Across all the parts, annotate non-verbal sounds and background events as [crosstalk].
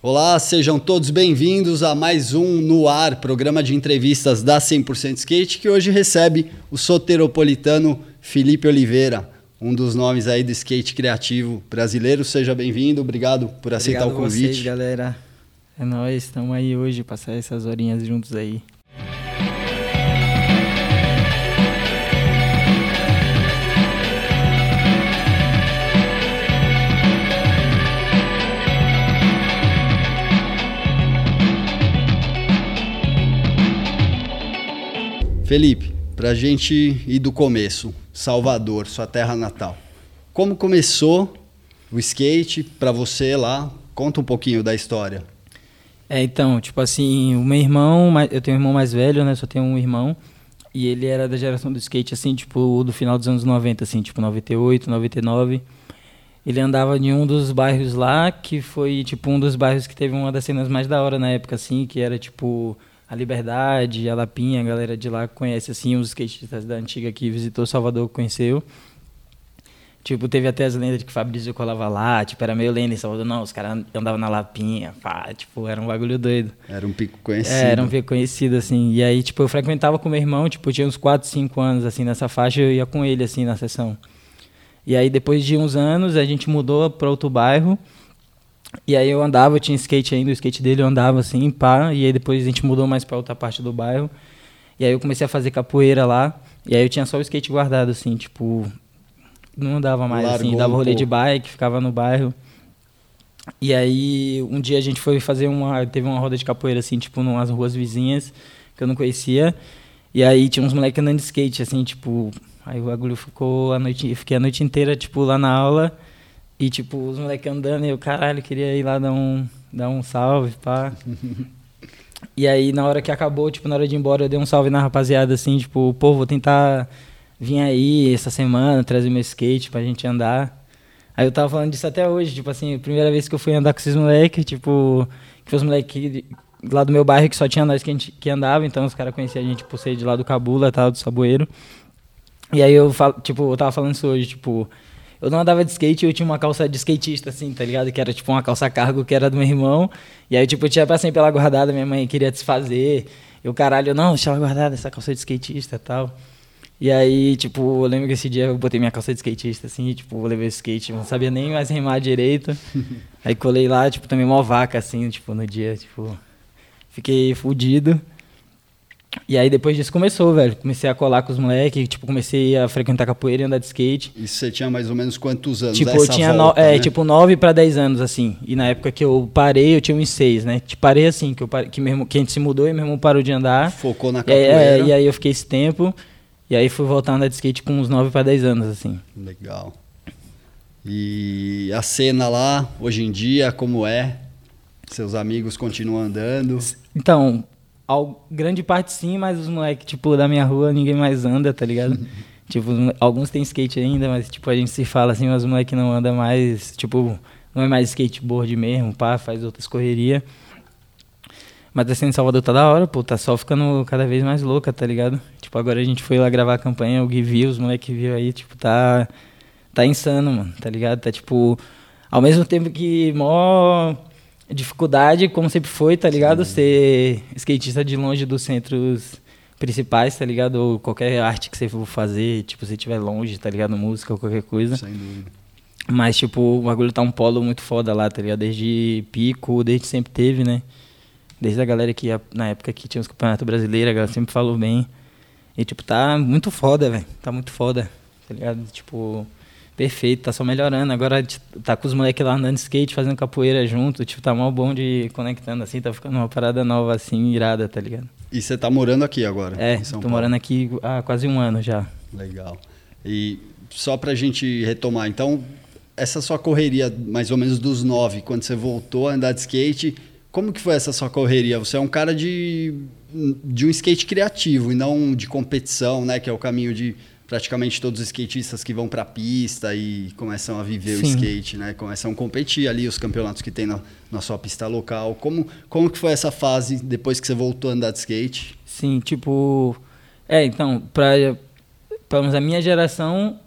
Olá, sejam todos bem-vindos a mais um No Ar, programa de entrevistas da 100% Skate, que hoje recebe o soteropolitano Felipe Oliveira, um dos nomes aí do skate criativo brasileiro. Seja bem-vindo, obrigado por aceitar obrigado o convite. Vocês, galera. É nóis, estamos aí hoje, passar essas horinhas juntos aí. Felipe, para a gente ir do começo, Salvador, sua terra natal. Como começou o skate para você lá? Conta um pouquinho da história. É, então, tipo assim, o meu irmão, eu tenho um irmão mais velho, né? Só tenho um irmão. E ele era da geração do skate, assim, tipo, do final dos anos 90, assim, tipo, 98, 99. Ele andava em um dos bairros lá, que foi, tipo, um dos bairros que teve uma das cenas mais da hora na época, assim, que era, tipo, a Liberdade, a Lapinha, a galera de lá conhece assim os skatistas da antiga que visitou Salvador, conheceu. Tipo, teve até as lendas de que Fabrício colava lá, tipo, era meio lenda em Salvador. Não, os caras andavam na Lapinha, pá, tipo, era um bagulho doido. Era um pico conhecido. É, era um pico conhecido, assim. E aí, tipo, eu frequentava com meu irmão, tipo, tinha uns 4, 5 anos, assim, nessa faixa, eu ia com ele, assim, na sessão. E aí, depois de uns anos, a gente mudou para outro bairro, e aí eu andava, eu tinha skate ainda, o skate dele eu andava assim, pá, e aí depois a gente mudou mais para outra parte do bairro. E aí eu comecei a fazer capoeira lá, e aí eu tinha só o skate guardado assim, tipo, não andava mais assim, Largou assim, dava rolê pouco. de bike, ficava no bairro. E aí um dia a gente foi fazer uma, teve uma roda de capoeira assim, tipo, numas ruas vizinhas que eu não conhecia. E aí tinha uns moleques andando de skate assim, tipo, aí o bagulho ficou a noite, fiquei a noite inteira tipo lá na aula. E, tipo, os moleques andando e eu, caralho, queria ir lá dar um, dar um salve, pá. [laughs] e aí, na hora que acabou, tipo, na hora de ir embora, eu dei um salve na rapaziada, assim, tipo, pô, vou tentar vir aí essa semana, trazer meu skate pra gente andar. Aí eu tava falando disso até hoje, tipo assim, primeira vez que eu fui andar com esses moleques, tipo, que os moleques lá do meu bairro que só tinha nós que, a gente, que andava, então os caras conheciam a gente por ser de lá do Cabula, tal, do Saboeiro. E aí eu, falo, tipo, eu tava falando isso hoje, tipo, eu não andava de skate, eu tinha uma calça de skatista, assim, tá ligado? Que era tipo uma calça cargo que era do meu irmão. E aí, tipo, eu tinha pra sempre ela guardada, minha mãe queria desfazer. E o caralho, não, deixa ela guardada, essa calça de skatista e tal. E aí, tipo, eu lembro que esse dia eu botei minha calça de skatista, assim, e, tipo, eu levei o skate, não sabia nem mais remar direito. [laughs] aí colei lá, tipo, também uma vaca, assim, tipo, no dia, tipo, fiquei fudido. E aí depois disso começou, velho. Comecei a colar com os moleques, tipo, comecei a frequentar capoeira e andar de skate. E você tinha mais ou menos quantos anos? Tipo, eu tinha volta, no, é, né? tipo 9 para 10 anos, assim. E na época que eu parei, eu tinha uns 6, né? Tipo, parei assim, que, eu parei, que, mesmo, que a gente se mudou e meu irmão parou de andar. Focou na capoeira. É, é, e aí eu fiquei esse tempo. E aí fui voltar a andar de skate com uns 9 para 10 anos, assim. Legal. E a cena lá, hoje em dia, como é? Seus amigos continuam andando? Então, Al, grande parte sim, mas os moleques, tipo, da minha rua, ninguém mais anda, tá ligado? [laughs] tipo, alguns têm skate ainda, mas, tipo, a gente se fala assim, mas os moleques não anda mais, tipo, não é mais skateboard mesmo, pá, faz outras correrias. Mas a cena em Salvador tá da hora, pô, tá só ficando cada vez mais louca, tá ligado? Tipo, agora a gente foi lá gravar a campanha, o Gui viu, os moleques viu aí, tipo, tá, tá insano, mano, tá ligado? Tá, tipo, ao mesmo tempo que mó dificuldade, como sempre foi, tá ligado? Sim. Ser skatista de longe dos centros principais, tá ligado? Ou qualquer arte que você for fazer, tipo, se estiver longe, tá ligado? Música ou qualquer coisa. Sem dúvida. Mas, tipo, o bagulho tá um polo muito foda lá, tá ligado? Desde pico, desde sempre teve, né? Desde a galera que, na época que tinha os campeonatos brasileiros, a galera sempre falou bem. E, tipo, tá muito foda, velho. Tá muito foda, tá ligado? Tipo, perfeito, tá só melhorando. Agora tá com os moleques lá andando de skate, fazendo capoeira junto, tipo, tá mal bom de conectando assim, tá ficando uma parada nova assim, irada, tá ligado? E você tá morando aqui agora? É, tô Paulo. morando aqui há quase um ano já. Legal. E só pra gente retomar, então, essa sua correria, mais ou menos dos nove, quando você voltou a andar de skate, como que foi essa sua correria? Você é um cara de, de um skate criativo e não de competição, né? Que é o caminho de praticamente todos os skatistas que vão para a pista e começam a viver Sim. o skate, né? Começam a competir ali os campeonatos que tem na, na sua pista local. Como, como que foi essa fase depois que você voltou a andar de skate? Sim, tipo... É, então, para pelo menos a minha geração,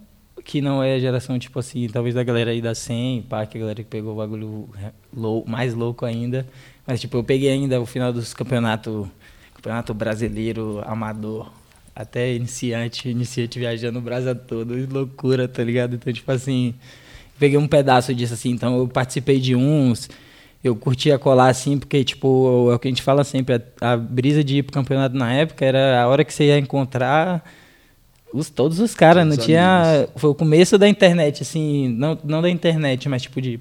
que não é a geração, tipo assim, talvez da galera aí da 100, pá, que a galera que pegou o bagulho lou, mais louco ainda. Mas, tipo, eu peguei ainda o final dos campeonatos, campeonato brasileiro amador, até iniciante, iniciante viajando o Brasil todo, loucura, tá ligado? Então, tipo assim, peguei um pedaço disso, assim, então eu participei de uns, eu curtia colar, assim, porque, tipo, é o que a gente fala sempre, a, a brisa de ir pro campeonato na época era a hora que você ia encontrar os, todos os caras, não tinha... Foi o começo da internet, assim, não, não da internet, mas, tipo, de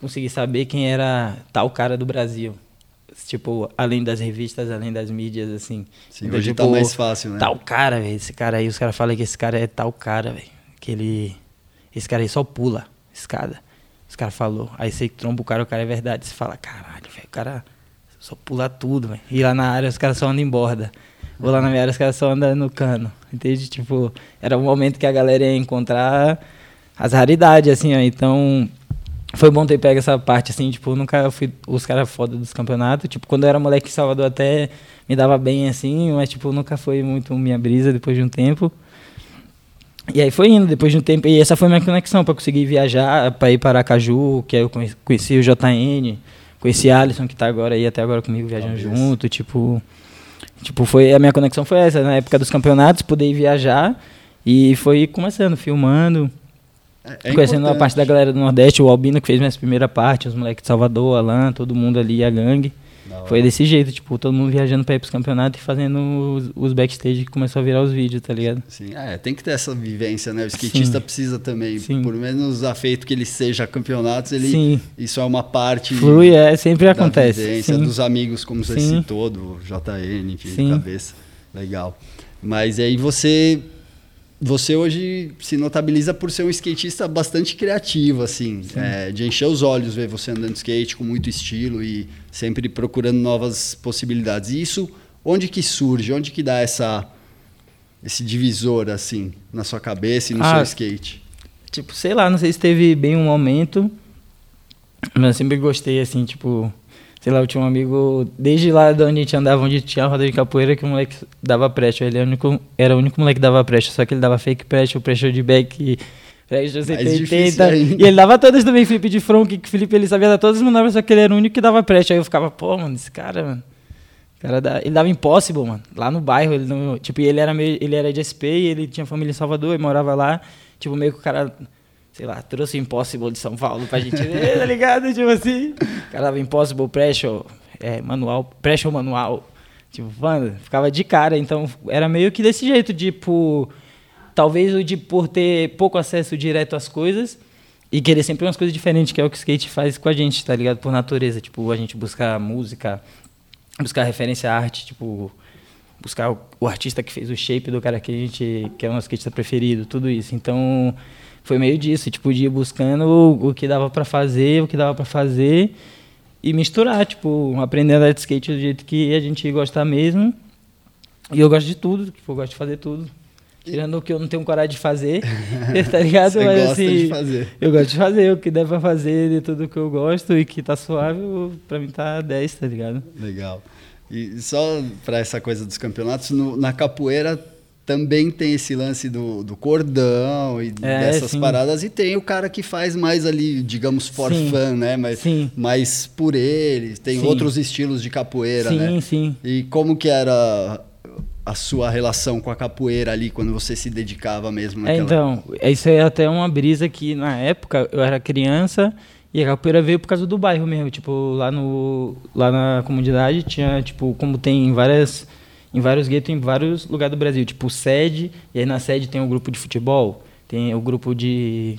conseguir saber quem era tal cara do Brasil tipo, além das revistas, além das mídias, assim. Sim, então, hoje tá tipo, tá mais fácil, né? Tal cara, velho, esse cara aí, os caras falam que esse cara é tal cara, velho, que ele, esse cara aí só pula escada. Os caras falou, aí você tromba o cara, o cara é verdade, você fala, caralho, velho, o cara só pula tudo, velho. E lá na área os caras só andam em borda. Ou lá na minha área os caras só andam no cano, entende? Tipo, era um momento que a galera ia encontrar as raridades, assim, ó, então foi bom ter pego essa parte, assim, tipo, nunca fui os caras foda dos campeonatos. Tipo, quando eu era moleque em Salvador até me dava bem, assim, mas, tipo, nunca foi muito minha brisa depois de um tempo. E aí foi indo, depois de um tempo, e essa foi minha conexão para conseguir viajar, para ir para Aracaju, que aí eu conheci, o JN, conheci Alisson, que tá agora aí, até agora comigo, viajando Talvez. junto, tipo... Tipo, foi, a minha conexão foi essa, na época dos campeonatos, poder viajar, e foi começando, filmando... É, Conhecendo a parte da galera do Nordeste, o Albino que fez minha primeira parte, os moleques de Salvador, Alan, todo mundo ali, a gangue. Foi desse jeito, tipo, todo mundo viajando pra ir pros campeonatos e fazendo os, os backstage que começou a virar os vídeos, tá ligado? Sim, é, tem que ter essa vivência, né? O skatista Sim. precisa também, Sim. por menos afeito que ele seja a campeonatos, ele, Sim. isso é uma parte. Flui, é, sempre acontece. Vivência, dos amigos, como você citou, do JN, enfim, cabeça. Legal. Mas aí você você hoje se notabiliza por ser um skatista bastante criativo, assim, é, de encher os olhos ver você andando de skate com muito estilo e sempre procurando novas possibilidades. E isso, onde que surge? Onde que dá essa esse divisor assim na sua cabeça e no ah, seu skate? Tipo, sei lá, não sei se teve bem um momento, mas eu sempre gostei assim, tipo, sei lá, eu tinha um amigo, desde lá de onde a gente andava, onde tinha a roda de capoeira, que o moleque dava pressure. Ele era o único, era o único moleque que dava pressure, só que ele dava fake pressure, pressure de back, pressure 180. E ele dava todas também, flip de front, que o Felipe ele sabia dar todas as manobras, só que ele era o único que dava pressure. Aí eu ficava, pô, mano, esse cara, mano. Cara da, ele dava impossible, mano. Lá no bairro, ele não, tipo, ele era meio, ele era de SP, ele tinha família em Salvador, ele morava lá. Tipo, meio que o cara sei lá, trouxe o Impossible de São Paulo pra gente ver, tá ligado? Tipo assim, o cara dava Impossible Pressure, é, manual, Pressure manual. Tipo, mano, ficava de cara. Então, era meio que desse jeito, tipo, talvez o de por ter pouco acesso direto às coisas e querer sempre umas coisas diferentes, que é o que o skate faz com a gente, tá ligado? Por natureza, tipo, a gente buscar música, buscar referência à arte, tipo, buscar o, o artista que fez o shape do cara que a gente, que é o nosso skatista preferido, tudo isso. Então, foi meio disso, tipo, de ir buscando o, o que dava para fazer, o que dava para fazer e misturar, tipo, aprender a andar de skate do jeito que a gente gostar mesmo. E eu gosto de tudo, tipo, eu gosto de fazer tudo. Tirando o que eu não tenho coragem de fazer, [laughs] [laughs] tá ligado? Você Mas, gosta assim, de fazer. Eu gosto de fazer o que der pra fazer de tudo que eu gosto e que tá suave, pra mim tá 10, tá ligado? Legal. E só para essa coisa dos campeonatos, no, na capoeira também tem esse lance do, do cordão e é, dessas sim. paradas. E tem o cara que faz mais ali, digamos, for sim. fun, né? Mas, sim. mais por ele. Tem sim. outros estilos de capoeira, sim, né? Sim, sim. E como que era a sua relação com a capoeira ali, quando você se dedicava mesmo é, naquela... Então, isso é até uma brisa que, na época, eu era criança... E a capoeira veio por causa do bairro mesmo, tipo, lá no lá na comunidade tinha, tipo, como tem várias em vários guetos, em vários lugares do Brasil. Tipo, sede, e aí na sede tem o um grupo de futebol, tem o um grupo de.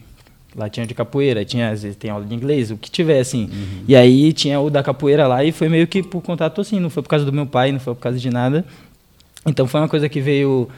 Lá tinha de capoeira, tinha, às vezes tem aula de inglês, o que tiver, assim. Uhum. E aí tinha o da capoeira lá e foi meio que por contato assim, não foi por causa do meu pai, não foi por causa de nada. Então foi uma coisa que veio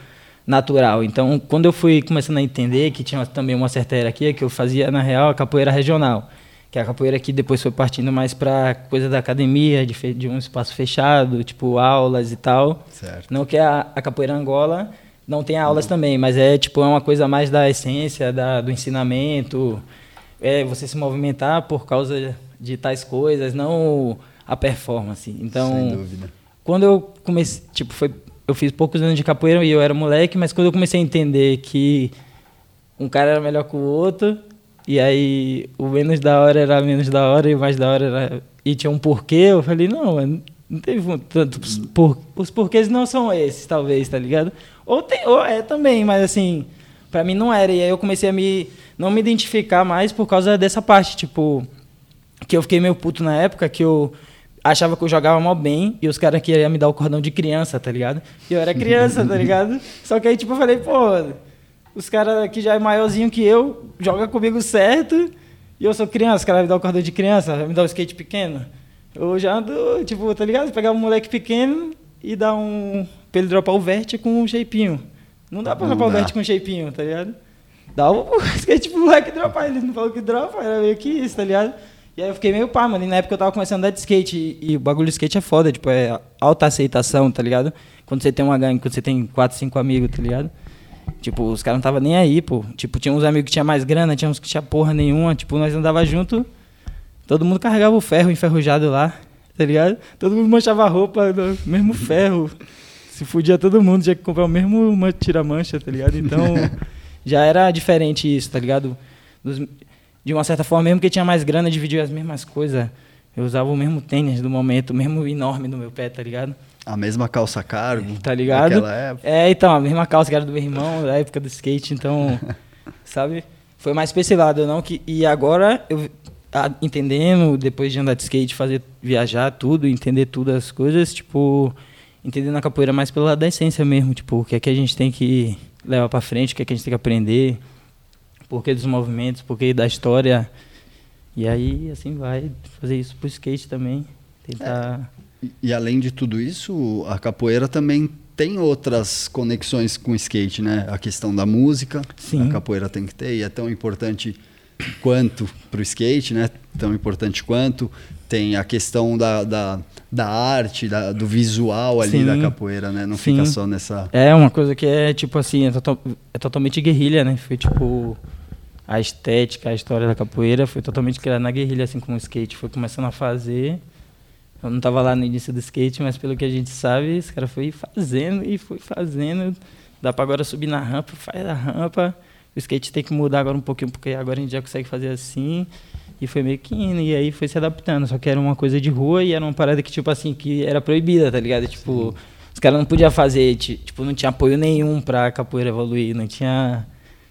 natural. Então, quando eu fui começando a entender que tinha também uma certa hierarquia, que eu fazia, na real, a capoeira regional que a capoeira aqui depois foi partindo mais para coisa da academia, de, de, um espaço fechado, tipo aulas e tal. Certo. Não que a, a capoeira Angola não tenha aulas não. também, mas é tipo é uma coisa mais da essência, da, do ensinamento, é você se movimentar por causa de tais coisas, não a performance. Então, Sem dúvida. quando eu comecei, tipo, foi eu fiz poucos anos de capoeira e eu era moleque, mas quando eu comecei a entender que um cara era melhor que o outro, e aí o menos da hora era menos da hora e o mais da hora era. E tinha um porquê, eu falei, não, mano, não teve tanto. Por, os porquês não são esses, talvez, tá ligado? Ou, tem, ou é também, mas assim, pra mim não era. E aí eu comecei a me. não me identificar mais por causa dessa parte, tipo. Que eu fiquei meio puto na época, que eu achava que eu jogava mal bem e os caras queriam me dar o cordão de criança, tá ligado? E eu era criança, tá ligado? [laughs] Só que aí, tipo, eu falei, pô, os caras que já é maiorzinho que eu, joga comigo certo, e eu sou criança, os caras me dão o cordão de criança, me dá o skate pequeno. Eu já ando, tipo, tá ligado? Pegar um moleque pequeno e dar um. pra ele dropar o vert com um shapezinho. Não dá pra Não dropar o dá. vert com um shapezinho, tá ligado? Dá o [laughs] skate pro moleque dropar, ele não falou que dropa, era meio que isso, tá ligado? E aí eu fiquei meio pá, mano. E na época eu tava começando a andar de skate. E, e o bagulho de skate é foda, tipo, é alta aceitação, tá ligado? Quando você tem uma gangue, quando você tem quatro, cinco amigos, tá ligado? Tipo, os caras não tava nem aí, pô. Tipo, tinha uns amigos que tinha mais grana, tinha uns que tinha porra nenhuma. Tipo, nós andava junto, todo mundo carregava o ferro enferrujado lá, tá ligado? Todo mundo manchava a roupa do mesmo [laughs] ferro. Se fudia todo mundo, tinha que comprar o mesmo uma tira-mancha, tá ligado? Então, [laughs] já era diferente isso, tá ligado? De uma certa forma, mesmo que tinha mais grana, dividia as mesmas coisas. Eu usava o mesmo tênis do momento, o mesmo enorme no meu pé, tá ligado? A mesma calça cargo. Tá ligado? Naquela época. É, então, a mesma calça que era do meu irmão, da época do skate, então, [laughs] sabe? Foi mais pra esse lado, não que e agora eu ah, entendendo depois de andar de skate, fazer viajar tudo, entender tudo as coisas, tipo, entendendo a capoeira mais pelo lado da essência mesmo, tipo, o que é que a gente tem que levar pra frente, o que é que a gente tem que aprender, porquê dos movimentos, porquê da história. E aí, assim vai, fazer isso pro skate também, tentar E, e além de tudo isso, a capoeira também tem outras conexões com o skate, né? A questão da música, Sim. a capoeira tem que ter, e é tão importante quanto para o skate, né? Tão importante quanto. Tem a questão da, da, da arte, da- do visual ali Sim. da capoeira, né? Não Sim. fica só nessa. É uma coisa que é tipo assim, é, total- é totalmente guerrilha, né? Foi tipo a estética, a história da capoeira foi totalmente criada na guerrilha, assim como o skate foi começando a fazer. Eu não tava lá no início do skate, mas pelo que a gente sabe, esse cara foi fazendo e foi fazendo. Dá pra agora subir na rampa, faz a rampa. O skate tem que mudar agora um pouquinho, porque agora a gente já consegue fazer assim. E foi meio que indo, e aí foi se adaptando. Só que era uma coisa de rua e era uma parada que, tipo assim, que era proibida, tá ligado? Tipo, os caras não podiam fazer, ti- tipo, não tinha apoio nenhum pra capoeira evoluir, não tinha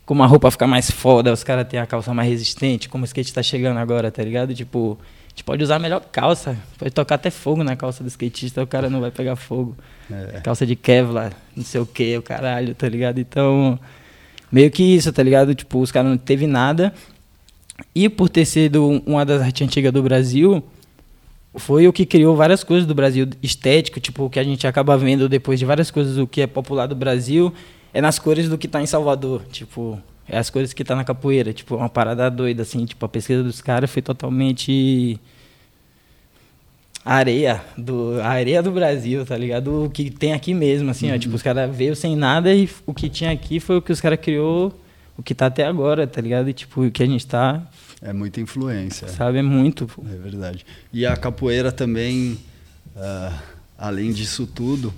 como a roupa ficar mais foda, os caras têm a calça mais resistente, como o skate tá chegando agora, tá ligado? Tipo, gente pode usar a melhor calça, pode tocar até fogo na calça do skatista, o cara não vai pegar fogo. É. Calça de Kevlar, não sei o que, o caralho, tá ligado? Então, meio que isso, tá ligado? Tipo, os caras não teve nada. E por ter sido um- uma das artes antigas do Brasil, foi o que criou várias coisas do Brasil estético, tipo, o que a gente acaba vendo depois de várias coisas, o que é popular do Brasil, é nas cores do que tá em Salvador, tipo, é as cores que tá na capoeira, tipo, uma parada doida, assim, tipo, a pesquisa dos caras foi totalmente areia do a areia do Brasil, tá ligado? O que tem aqui mesmo, assim, ó, tipo, os caras veio sem nada e o que tinha aqui foi o que os caras criou, o que tá até agora, tá ligado? E tipo, o que a gente tá, É muita influência. sabe, é muito. pô. É verdade. E a capoeira também, ah, além disso tudo,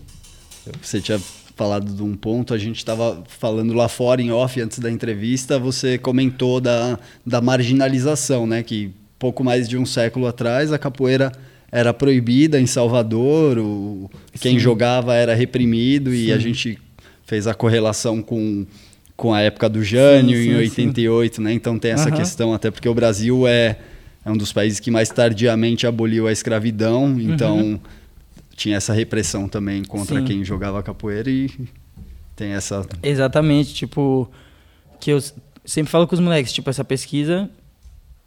você tinha falado de um ponto, a gente estava falando lá fora em off antes da entrevista, você comentou da, da marginalização, né? Que pouco mais de um século atrás a capoeira era proibida em Salvador, o, quem Sim. jogava era reprimido e a Sim. gente fez a correlação com, com a época do Jânio Sim, sim, em sim. 88, né? Então tem essa Aham. questão, até porque o Brasil é, é um dos países que mais tardiamente aboliu a escravidão, então tinha essa repressão também contra. Sim. quem jogava capoeira e tem essa. Exatamente, tipo, que eu sempre falo com os moleques, tipo, essa pesquisa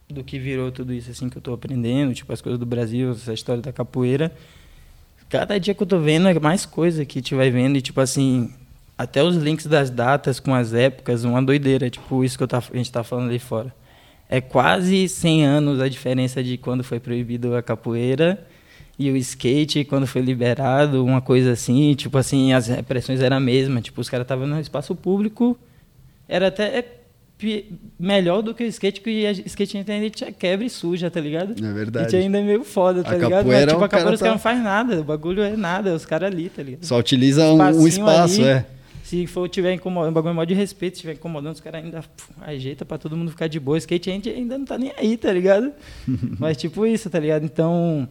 do que virou tudo isso, assim, que eu tô aprendendo, tipo, as coisas do Brasil, essa história da capoeira. Cada dia que eu tô vendo é mais coisa que a gente vai vendo e, tipo, assim, até os links das datas com as épocas, uma doideira, tipo, isso que eu tá, a gente tá falando ali fora. É quase 100 anos a diferença de quando foi proibido a capoeira e o skate quando foi liberado, uma coisa assim, tipo assim, as repressões eram a mesma, tipo, os caras estavam no espaço público, era até pi- melhor do que o skate, que o skate ainda tinha quebra e suja, tá ligado? É verdade. E ainda é meio foda, tá A ligado? Mas, tipo, o a capoeira os caras tá- não faz nada, o bagulho é nada, os caras ali, tá ligado? Só utiliza um, um espaço, ali. é. Se for tiver incomodando, bagulho é mó de respeito, se tiver incomodando, os caras ainda puf, ajeita pra todo mundo ficar de boa. Skate a gente ainda não tá nem aí, tá ligado? [laughs] Mas tipo isso, tá ligado? Então,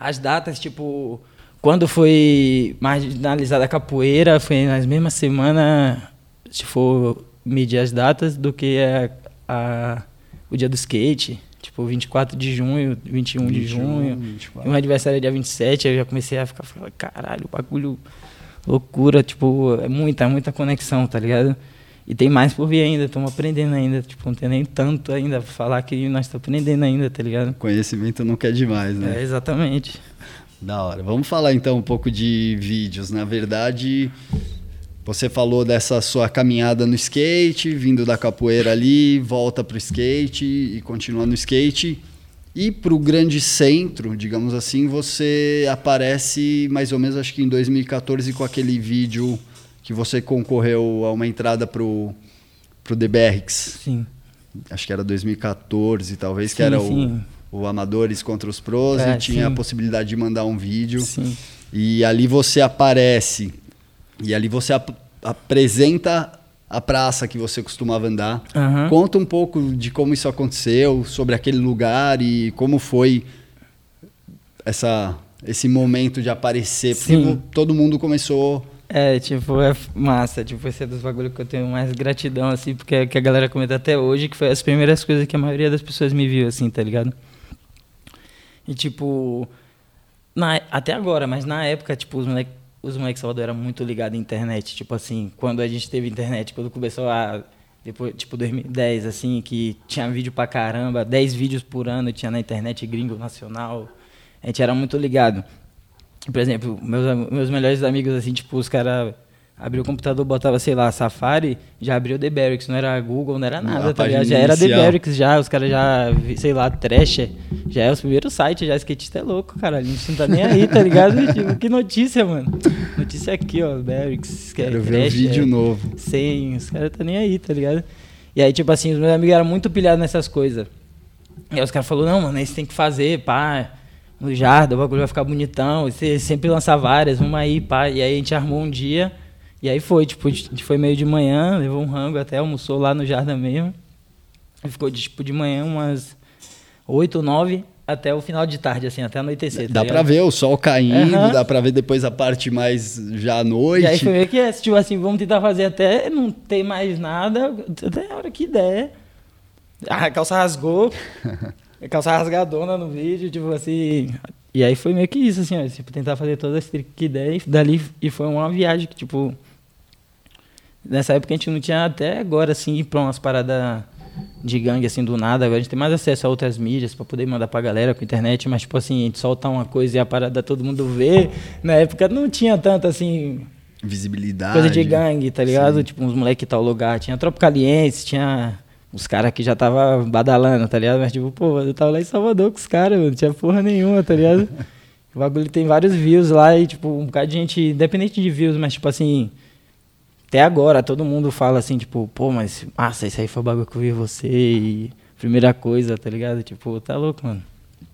as datas, tipo, quando foi marginalizada a capoeira, foi nas mesmas semanas, se for medir as datas, do que a, a, o dia do skate. Tipo, 24 de junho, 21, 21 de junho. 24. Meu aniversário é dia 27, aí eu já comecei a ficar, falando, caralho, bagulho loucura, tipo, é muita, muita conexão, tá ligado? E tem mais por vir ainda, estamos aprendendo ainda, tipo, não tem nem tanto ainda pra falar que nós estamos aprendendo ainda, tá ligado? Conhecimento nunca é demais, né? É, exatamente. Da hora. Vamos falar então um pouco de vídeos. Na verdade, você falou dessa sua caminhada no skate, vindo da capoeira ali, volta pro skate e continua no skate. E para o grande centro, digamos assim, você aparece mais ou menos, acho que em 2014, com aquele vídeo que você concorreu a uma entrada para o DBRX. Sim. Acho que era 2014, talvez, sim, que era o, o Amadores contra os Pros, é, e tinha sim. a possibilidade de mandar um vídeo. Sim. E ali você aparece, e ali você ap apresenta a praça que você costumava andar. Uhum. Conta um pouco de como isso aconteceu, sobre aquele lugar e como foi essa, esse momento de aparecer. Porque Sim. todo mundo começou. É, tipo, é massa. Tipo, esse é dos bagulhos que eu tenho mais gratidão, assim, porque é que a galera comenta até hoje, que foi as primeiras coisas que a maioria das pessoas me viu, assim, tá ligado? E, tipo, na, até agora, mas na época, tipo, os moleques os moleques Salvador eram muito ligados à internet. Tipo assim, quando a gente teve internet, quando começou a. Depois, tipo, 2010, assim, que tinha vídeo pra caramba, 10 vídeos por ano tinha na internet gringo nacional. A gente era muito ligado. Por exemplo, meus, meus melhores amigos, assim, tipo, os caras abriu o computador, botava, sei lá, Safari, já abriu The Barracks, não era Google, não era nada, tá ligado? Já era The Barracks, já, os caras já, sei lá, Trash, já é os primeiros sites, já, skatista é louco, cara, a gente não tá nem aí, tá ligado? [laughs] tipo, que notícia, mano. Notícia aqui, ó, Barracks, que é Quero ver o vídeo é, novo. Sem, os caras tá nem aí, tá ligado? E aí, tipo assim, os meus amigos eram muito pilhados nessas coisas. E aí os caras falaram, não, mano, isso tem que fazer, pá, no jardim, o bagulho vai ficar bonitão, você sempre lança várias, vamos aí, pá. E aí a gente armou um dia e aí foi, tipo, a gente foi meio de manhã, levou um rango até, almoçou lá no Jardim mesmo. E ficou, tipo, de manhã umas oito ou nove até o final de tarde, assim, até anoitecer. Tá dá pra ver o sol caindo, uhum. dá pra ver depois a parte mais já à noite. E aí foi meio que é, tipo assim, vamos tentar fazer até não ter mais nada, até a hora que der. A calça rasgou, [laughs] calça rasgadona no vídeo, tipo assim. E aí foi meio que isso, assim, ó, tipo, tentar fazer todas as tricks que der, e dali, e foi uma viagem que, tipo, Nessa época a gente não tinha até agora, assim, ir pra umas paradas de gangue, assim, do nada. Agora a gente tem mais acesso a outras mídias para poder mandar pra galera com internet, mas, tipo assim, a gente soltar uma coisa e a parada todo mundo vê. Na época não tinha tanto, assim... Visibilidade. Coisa de gangue, tá ligado? Sim. Tipo, uns moleques tal lugar. Tinha Tropicaliense, tinha os caras que já tava badalando, tá ligado? Mas, tipo, pô, eu tava lá em Salvador com os caras, não tinha porra nenhuma, tá ligado? [laughs] o bagulho tem vários views lá e, tipo, um bocado de gente, independente de views, mas, tipo assim até agora, todo mundo fala assim, tipo, pô, mas, massa, isso aí foi o bagulho que eu vi você e primeira coisa, tá ligado? Tipo, tá louco, mano.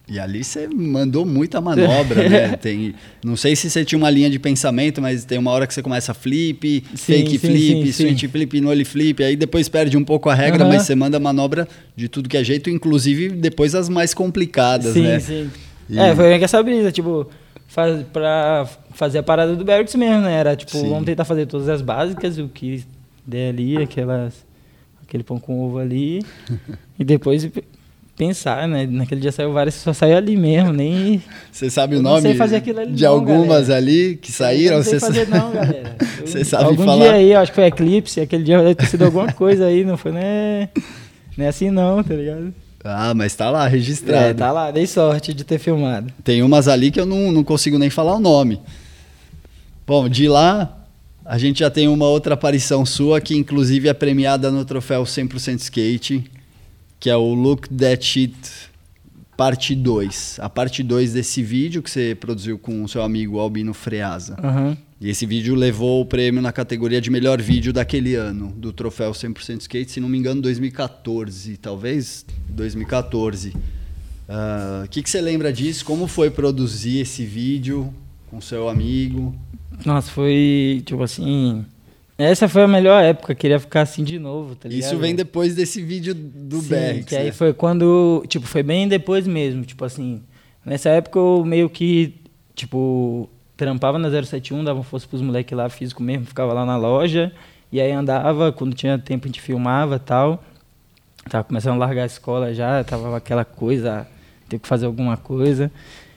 E ali você mandou muita manobra, né? [laughs] Tem, não sei se você tinha uma linha de pensamento, mas tem uma hora que você começa flip, sim, fake sim, flip, sim, switch flip, nollie flip, aí depois perde um pouco a regra, uhum. mas você manda manobra de tudo que é jeito, inclusive depois as mais complicadas, sim, né? Sim, sim. E... É, foi essa brisa, tipo, faz, pra fazer a parada do Bergs mesmo, né? Era tipo, vamos tentar fazer todas as básicas, o que der ali, aquelas, aquele pão com ovo ali. [laughs] e depois pensar, né? Naquele dia saiu várias, só saiu ali mesmo, nem. [laughs] Você sabe o nome de não, algumas galera. ali que saíram? Eu não sei fazer, não, galera. [laughs] Você sabe algum falar? Dia aí, acho que foi Eclipse, aquele dia deve ter sido alguma coisa aí, não foi, né? Não é assim não, tá ligado? Ah, mas tá lá, registrado. É, tá lá, dei sorte de ter filmado. Tem umas ali que eu não, não consigo nem falar o nome. Bom, de lá, a gente já tem uma outra aparição sua, que inclusive é premiada no troféu 100% Skate, que é o Look That Shit parte 2. A parte 2 desse vídeo que você produziu com o seu amigo Albino Freasa. Uhum. E esse vídeo levou o prêmio na categoria de melhor vídeo daquele ano, do troféu 100% Skate, se não me engano, 2014, talvez 2014. O uh, que, que você lembra disso? Como foi produzir esse vídeo com seu amigo? Nossa, foi tipo assim. Essa foi a melhor época, queria ficar assim de novo, tá ligado? Isso vem depois desse vídeo do Sim, que aí foi quando, tipo, foi bem depois mesmo, tipo assim, nessa época eu meio que, tipo, trampava na 071, dava força pros moleques lá, físico mesmo, ficava lá na loja, e aí andava, quando tinha tempo a gente filmava tal, tava começando a largar a escola já, tava aquela coisa, ter que fazer alguma coisa,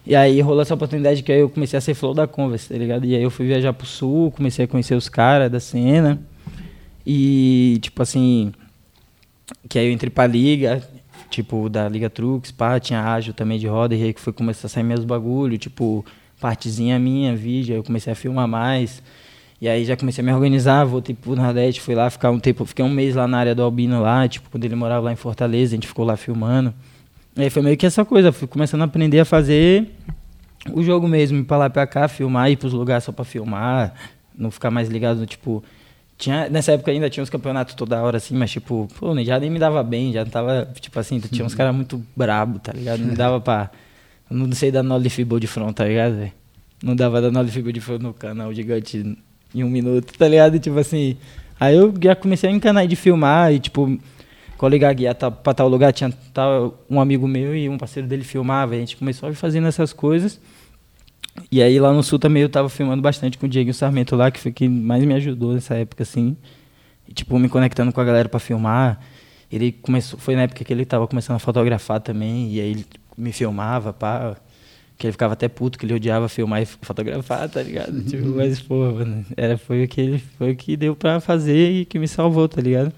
e aí rolou essa oportunidade que aí eu comecei a ser flow da Converse, tá ligado? E aí eu fui viajar pro sul, comecei a conhecer os caras da cena. E, tipo assim, que aí eu entrei pra liga, tipo, da Liga Trux, pá, tinha ágil também de roda, e aí que foi começar a sair meus bagulho, tipo, partezinha minha, vídeo, aí eu comecei a filmar mais. E aí já comecei a me organizar, voltei pro Nordeste, fui lá ficar um tempo, fiquei um mês lá na área do Albino lá, tipo, quando ele morava lá em Fortaleza, a gente ficou lá filmando. E aí foi meio que essa coisa, fui começando a aprender a fazer o jogo mesmo, ir pra lá pra cá, filmar, ir pros lugares só pra filmar, não ficar mais ligado tipo. Tinha, nessa época ainda tinha uns campeonatos toda hora, assim, mas tipo, pô, já nem me dava bem, já tava, tipo assim, tinha uns caras muito brabo, tá ligado? Não dava pra. Não sei dar Nolly Fibol de front, tá ligado? Não dava dar Nolly Fibol de front no canal gigante em um minuto, tá ligado? Tipo assim. Aí eu já comecei a encanar de filmar e, tipo, coligar guia tá, pra tal lugar, tinha tal, um amigo meu e um parceiro dele filmava, a gente começou a fazendo essas coisas. E aí lá no sul também eu tava filmando bastante com o Diego Sarmento lá, que foi quem mais me ajudou nessa época, assim. E, tipo, me conectando com a galera para filmar. Ele começou, foi na época que ele tava começando a fotografar também, e aí ele me filmava, pá. Que ele ficava até puto, que ele odiava filmar e fotografar, tá ligado? tipo, mas, pô, mano, era, foi, o que ele, foi o que deu pra fazer e que me salvou, tá ligado?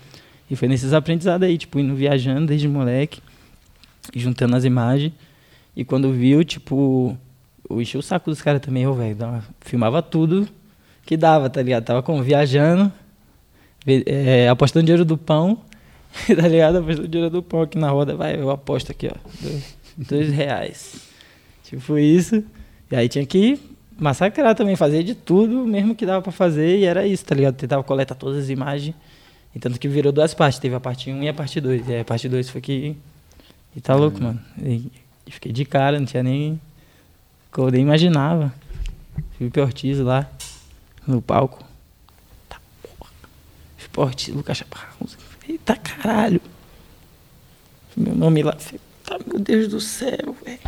E foi nesses aprendizados aí, tipo, indo viajando desde moleque, juntando as imagens. E quando viu, tipo, eu enchi o saco dos caras também, eu, velho, filmava tudo que dava, tá ligado? Tava como viajando, é, apostando dinheiro do pão, [laughs] tá ligado? Apostando dinheiro do pão aqui na roda, vai, eu aposto aqui, ó, dois, dois reais. Tipo isso. E aí tinha que massacrar também, fazer de tudo, mesmo que dava pra fazer, e era isso, tá ligado? Tentava coletar todas as imagens. E tanto que virou duas partes, teve a parte 1 e a parte 2. E a parte 2 foi que. E tá louco, mano. E, e fiquei de cara, não tinha nem. Eu nem imaginava. Felipe Ortiz lá, no palco. Tá porra. Felipe Ortiz, Lucas Chaparro. Eita caralho. Meu nome lá. Tá, meu Deus do céu, velho.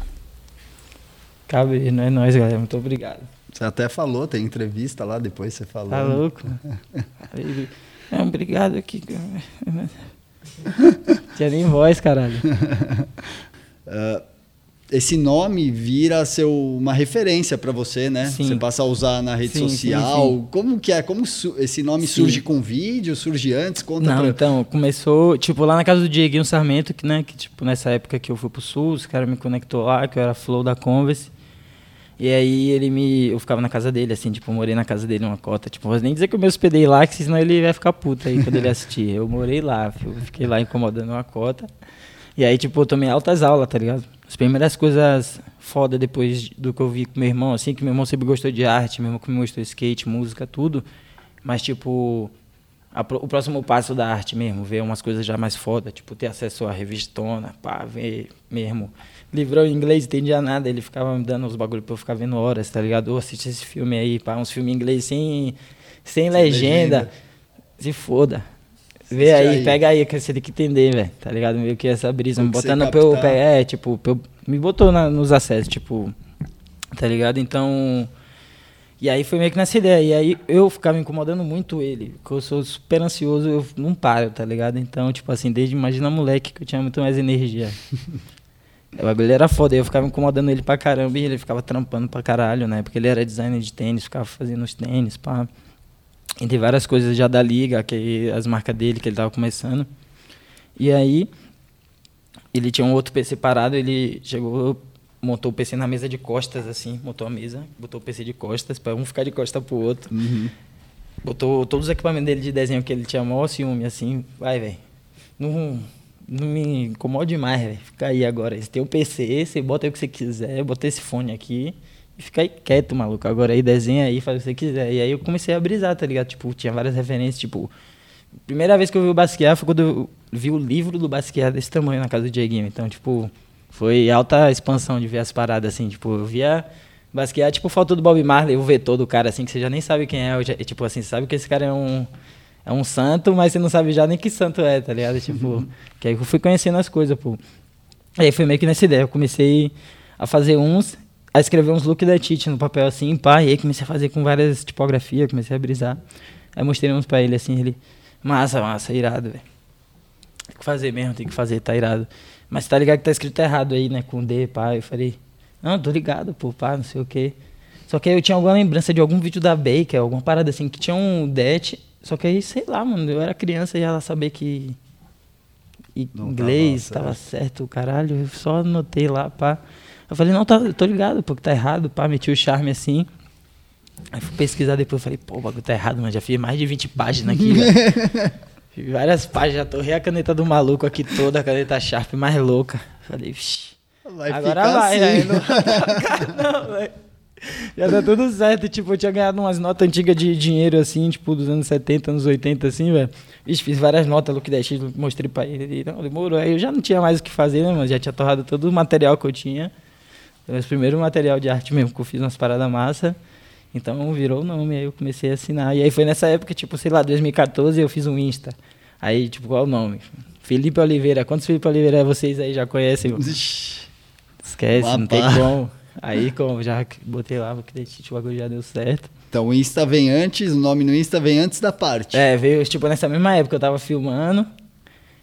Cabe, não é nóis, galera. Muito obrigado. Você até falou, tem entrevista lá, depois você falou. Tá louco? [laughs] É, [laughs] obrigado aqui. [laughs] Tinha nem voz, caralho. Uh, [laughs] esse nome vira ser uma referência para você, né? Sim. Você passa a usar na rede Sim, social. sim, sim. Como que é? Como su- esse nome Sim. surge com vídeo? Surge antes? Conta Não, pra... então, começou, tipo, lá na casa do Dieguinho Sarmento, que, né, que, tipo, nessa época que eu fui pro Sul, os caras me conectou lá, que eu era flow da Converse. E aí ele me. Eu ficava na casa dele, assim, tipo, morei na casa dele uma cota. Tipo, vou nem dizer que eu me hospedei lá, que senão ele vai ficar puto aí quando ele [laughs] assistir. Eu morei lá, fiquei lá incomodando uma cota. E aí, tipo, eu tomei altas aulas, tá ligado? As primeiras coisas foda depois do que eu vi com meu irmão, assim, que meu irmão sempre gostou de arte, meu irmão que me gostou de skate, música, tudo. Mas, tipo, a o próximo passo da arte mesmo, ver umas coisas já mais foda, tipo, ter acesso à revistona, pá, ver mesmo. Livrão em inglês, entendia nada, ele ficava me dando os bagulho pra eu ficar vendo horas, tá ligado? Ô, assiste esse filme aí, pá, uns filmes em inglês sem, sem, legenda. legenda. Se foda. Vê aí, aí. pega aí, que você tem que entender, velho, tá ligado? Meio que essa brisa, Tem me botando pra eu, é, tipo, eu- me botou na- nos acessos, tipo, tá ligado? Então, e aí foi meio que nessa ideia. E aí eu ficava incomodando muito ele, porque eu sou super ansioso, eu não paro, tá ligado? Então, tipo assim, desde imagina moleque que eu tinha muito mais energia. [laughs] o bagulho era foda, eu ficava incomodando ele pra caramba e ele ficava trampando pra caralho, né? Porque ele era designer de tênis, ficava fazendo os tênis, pá. E tem várias coisas já da liga, que as marcas dele que ele tava começando. E aí ele tinha um outro PC parado, ele chegou, montou o PC na mesa de costas, assim, montou a mesa, botou o PC de costas, para um ficar de costa pro outro. Uhum. Botou todos os equipamentos dele de desenho que ele tinha maior ciúme, assim, vai, velho. Não, não me incomoda demais, velho. Fica aí agora. Você tem o PC, você bota aí o que você quiser, bota esse fone aqui e fica aí quieto, maluco. Agora aí desenha aí, faz o que você quiser. E aí eu comecei a brisar, tá ligado? Tipo, tinha várias referências, tipo. Primeira vez que eu vi o Basquiat foi quando eu vi o livro do Basquiat desse tamanho na casa do Dieguinho. Então, tipo, foi alta expansão de ver as paradas assim. Tipo, eu via Basquear, tipo, falta do Bob Marley, o vetor do cara, assim, que você já nem sabe quem é. Já, tipo assim, sabe que esse cara é um, é um santo, mas você não sabe já nem que santo é, tá ligado? Tipo, uhum. que aí eu fui conhecendo as coisas, pô. Aí foi meio que nessa ideia. Eu comecei a fazer uns, a escrever uns looks da Tite no papel assim, pá, e aí comecei a fazer com várias tipografias, comecei a brisar. Aí mostrei uns pra ele assim, ele, massa, massa, irado, velho. Tem que fazer mesmo, tem que fazer, tá irado. Mas tá ligado que tá escrito errado aí, né, com D, pá. Eu falei, não, tô ligado, pô, pá, não sei o quê. Só que aí eu tinha alguma lembrança de algum vídeo da Baker, alguma parada assim, que tinha um det. Só que aí, sei lá, mano, eu era criança e ela sabia que inglês tava, tava certo, caralho. Eu só anotei lá, pá. Eu falei, não, tá, tô ligado, pô, que tá errado, pá, meti o charme assim. Aí fui pesquisar depois, falei, pô, o bagulho tá errado, mano, já fiz mais de 20 páginas aqui, [laughs] Fiz várias páginas, já torrei a caneta do maluco aqui toda, a caneta Sharp mais louca. Falei, vixi. Vai Agora vai, assim. aí não, não, velho. [laughs] Já tá tudo certo. Tipo, eu tinha ganhado umas notas antigas de dinheiro, assim, tipo, dos anos 70, anos 80, assim, velho. Vixe, fiz várias notas, Look 10X, mostrei pra ele. ele não, demorou. Aí eu já não tinha mais o que fazer, né, mano? Já tinha torrado todo o material que eu tinha. Foi o primeiro material de arte mesmo que eu fiz umas paradas massa. Então virou o nome, aí eu comecei a assinar. E aí foi nessa época, tipo, sei lá, 2014, eu fiz um Insta. Aí, tipo, qual é o nome? Felipe Oliveira. Quantos Felipe Oliveira vocês aí já conhecem? Esquece, Uma não tem como. Aí, como já botei lá, o bagulho já deu certo. Então o Insta vem antes, o nome no Insta vem antes da parte. É, veio, tipo, nessa mesma época eu tava filmando.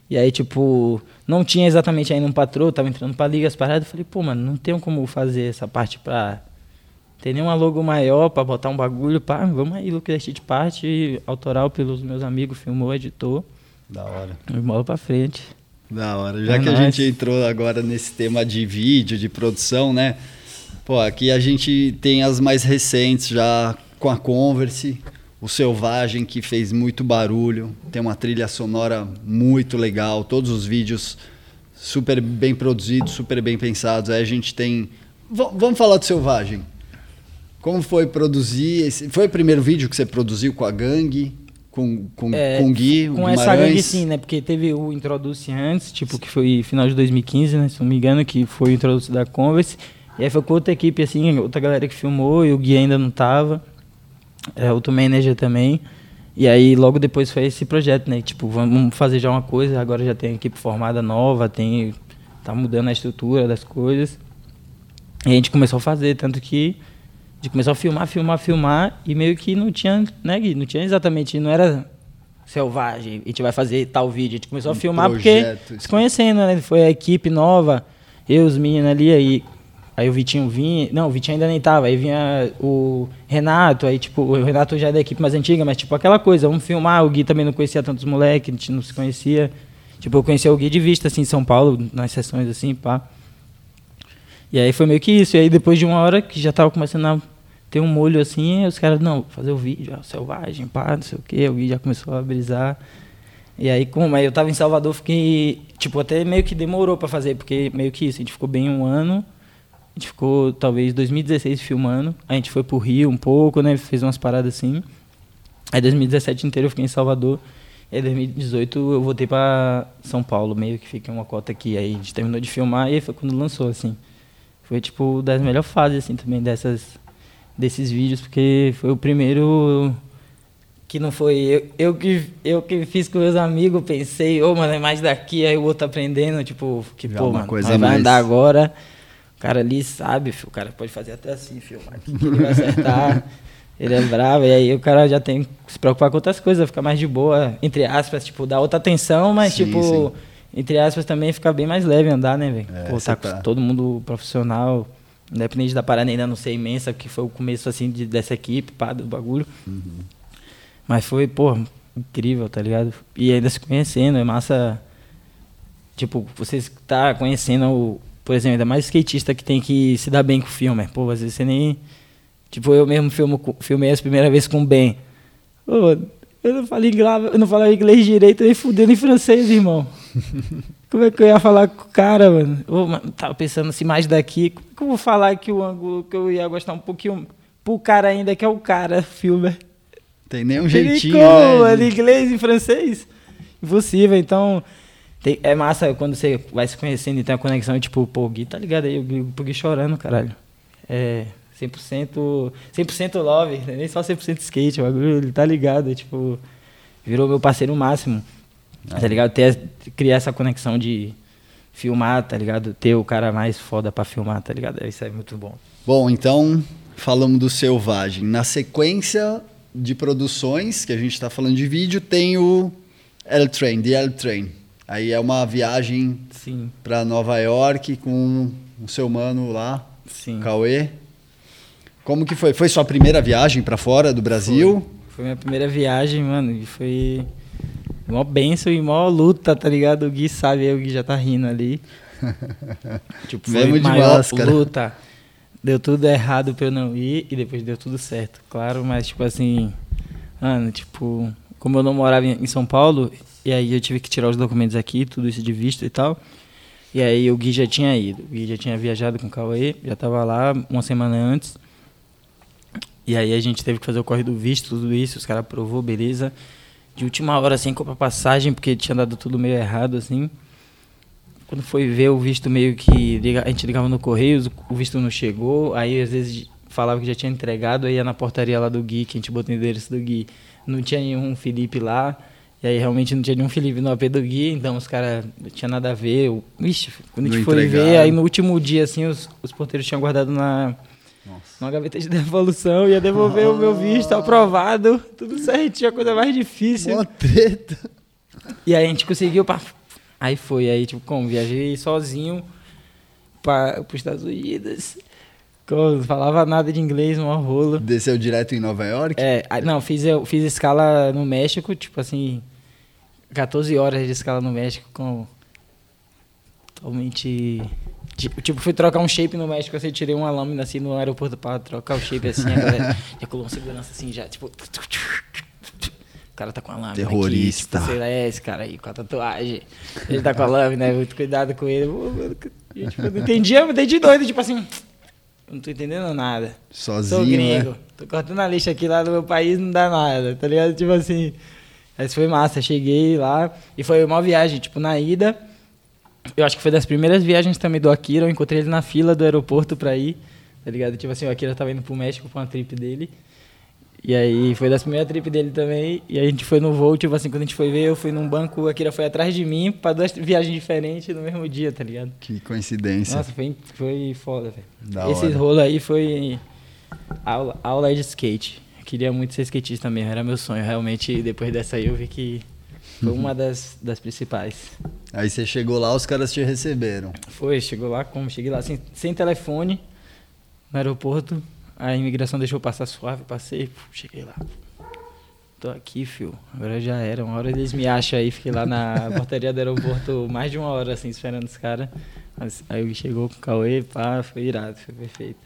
E aí, tipo, não tinha exatamente ainda um patrão, tava entrando pra liga as paradas. Eu falei, pô, mano, não tem como fazer essa parte pra ter nenhuma logo maior pra botar um bagulho. Pá, vamos aí, Lucas de parte, autoral pelos meus amigos, filmou, editor. Da hora. E bola pra frente. Da hora. Já é que a gente entrou agora nesse tema de vídeo, de produção, né? Pô, aqui a gente tem as mais recentes já com a Converse, o Selvagem, que fez muito barulho, tem uma trilha sonora muito legal, todos os vídeos super bem produzidos, super bem pensados. Aí a gente tem. V vamos falar do Selvagem. Como foi produzir? Esse... Foi o primeiro vídeo que você produziu com a gangue? com, com, é, com Gui, Com essa gangue sim, né? Porque teve o Introduce antes, tipo, que foi final de 2015, né? Se não me engano, que foi o Introduce da Converse. E aí foi com outra equipe, assim, outra galera que filmou, e o Gui ainda não tava. É, outro manager também. E aí logo depois foi esse projeto, né? Tipo, vamos fazer já uma coisa, agora já tem equipe formada nova, tem. tá mudando a estrutura das coisas. E a gente começou a fazer, tanto que de começar a filmar, filmar, filmar e meio que não tinha, né, Gui? Não tinha exatamente, não era selvagem, a gente vai fazer tal vídeo. A gente começou um a filmar porque se conhecendo, né? Foi a equipe nova, eu, os meninos ali, aí, aí o Vitinho vinha. Não, o Vitinho ainda nem tava, aí vinha o Renato, aí tipo, o Renato já é da equipe mais antiga, mas tipo aquela coisa, vamos filmar, o Gui também não conhecia tantos moleques, a gente não se conhecia. Tipo, eu conhecia o Gui de vista, assim, em São Paulo, nas sessões assim, pá. E aí foi meio que isso. E aí depois de uma hora que já tava começando a ter um molho assim, os caras, não, fazer o vídeo, ó, selvagem, pá, não sei o quê. O vídeo já começou a brisar. E aí, como aí eu tava em Salvador, fiquei, tipo, até meio que demorou para fazer, porque meio que isso, a gente ficou bem um ano. A gente ficou, talvez, 2016 filmando. A gente foi pro Rio um pouco, né? Fez umas paradas assim. Aí 2017 inteiro eu fiquei em Salvador. E aí 2018 eu voltei para São Paulo, meio que fiquei uma cota aqui. Aí a gente terminou de filmar e foi quando lançou, assim. Foi, tipo, das melhores fases, assim, também, dessas, desses vídeos, porque foi o primeiro que não foi eu, eu, que, eu que fiz com meus amigos, pensei, ô, oh, mano, é mais daqui, aí o outro aprendendo, tipo, que, Já pô, mano, coisa vai andar agora, o cara ali sabe, o cara pode fazer até assim, que ele vai acertar, [laughs] ele é bravo, e aí o cara já tem que se preocupar com outras coisas, ficar mais de boa, entre aspas, tipo, dar outra atenção, mas, sim, tipo... Sim entre aspas, também fica bem mais leve andar, né, velho? É, Pô, tá, tá com todo mundo profissional, independente da parada ainda não ser imensa, que foi o começo, assim, de, dessa equipe, pá, do bagulho. Uhum. Mas foi, pô, incrível, tá ligado? E ainda se conhecendo, é massa. Tipo, vocês tá conhecendo o. Por exemplo, ainda mais skatista que tem que se dar bem com o filme. Pô, às vezes você nem. Tipo, eu mesmo filmo, filmei as primeiras vezes com o Ben. Pô, eu não falo inglês, não inglês direito, nem fudendo em francês, irmão. [laughs] Como é que eu ia falar com o cara, mano? Eu mano, tava pensando assim, mais daqui. Como é que eu vou falar que o ângulo que eu ia gostar um pouquinho pro cara ainda, que é o cara, filmer? Tem nem um jeitinho, como, né? inglês e francês? Impossível, então... Tem, é massa quando você vai se conhecendo e tem a conexão, tipo, pô, o Gui tá ligado aí, o Gui, chorando, caralho. É, 100%, 100 love, né? nem só 100% skate, o bagulho, ele tá ligado, tipo, virou meu parceiro máximo. Ah. Tá ligado? Ter, criar essa conexão de filmar, tá ligado? Ter o cara mais foda pra filmar, tá ligado? Isso é muito bom. Bom, então falamos do Selvagem. Na sequência de produções, que a gente está falando de vídeo, tem o L-Train, The L-Train. Aí é uma viagem para Nova York com o seu mano lá, Sim. Cauê. Como que foi? Foi sua primeira viagem para fora do Brasil? Foi. foi minha primeira viagem, mano, e foi mó benção e mó luta, tá ligado? O Gui sabe, o Gui já tá rindo ali. [laughs] tipo, foi Mesmo maior máscara. luta. Deu tudo errado pra eu não ir e depois deu tudo certo, claro, mas tipo assim, mano, tipo, como eu não morava em São Paulo, e aí eu tive que tirar os documentos aqui, tudo isso de visto e tal. E aí o Gui já tinha ido, o Gui já tinha viajado com o Cauê, já tava lá uma semana antes. E aí a gente teve que fazer o corre do visto, tudo isso, os caras aprovou, beleza de última hora, assim, comprar passagem, porque tinha dado tudo meio errado, assim. Quando foi ver o visto meio que. A gente ligava no Correio, o visto não chegou, aí às vezes falava que já tinha entregado, aí ia na portaria lá do Gui, que a gente botou o endereço do Gui. Não tinha nenhum Felipe lá, e aí realmente não tinha nenhum Felipe no AP do Gui, então os caras não tinha nada a ver. Ixi, quando a gente foi ver, aí no último dia, assim, os, os porteiros tinham guardado na nossa. Uma gaveta de devolução, ia devolver ah. o meu visto aprovado, tudo certinho, a coisa mais difícil. Uma treta. E aí a gente conseguiu, pá. Aí foi, aí tipo, como, viajei sozinho para os Estados Unidos. Não falava nada de inglês, um rolo. Desceu direto em Nova York? É, não, fiz, eu fiz escala no México, tipo assim, 14 horas de escala no México com totalmente Tipo, tipo, fui trocar um shape no México, assim, tirei uma lâmina assim no aeroporto pra trocar o shape assim, a galera [laughs] já colou uma segurança assim, já, tipo. O cara tá com a lâmina. Terrorista. Aqui, tipo, sei lá, é esse cara aí, com a tatuagem. Ele tá com a lâmina, muito cuidado com ele. Eu, tipo, não entendia, eu de doido, tipo assim. Não tô entendendo nada. Sozinho. Sou gringo. Né? Tô cortando a lixa aqui lá no meu país, não dá nada, tá ligado? Tipo assim. Mas foi massa, cheguei lá e foi uma viagem, tipo, na ida eu acho que foi das primeiras viagens também do Akira. Eu encontrei ele na fila do aeroporto pra ir, tá ligado? Tipo assim, o Akira tava indo pro México pra uma trip dele. E aí foi das primeiras trip dele também. E a gente foi no voo, tipo assim, quando a gente foi ver, eu fui num banco, o Akira foi atrás de mim pra duas viagens diferentes no mesmo dia, tá ligado? Que coincidência. Nossa, foi, foi foda, velho. Esse rolo aí foi aula, aula de skate. Queria muito ser skatista mesmo, era meu sonho. Realmente, depois dessa aí eu vi que foi uma das, das principais. Aí você chegou lá, os caras te receberam. Foi, chegou lá, como cheguei lá sem, sem telefone, no aeroporto. A imigração deixou passar suave, passei, cheguei lá. Tô aqui, fio. Agora já era. Uma hora eles me acham aí, fiquei lá na [laughs] portaria do aeroporto mais de uma hora, assim, esperando os caras. Aí chegou com o Cauê, pá, foi irado, foi perfeito.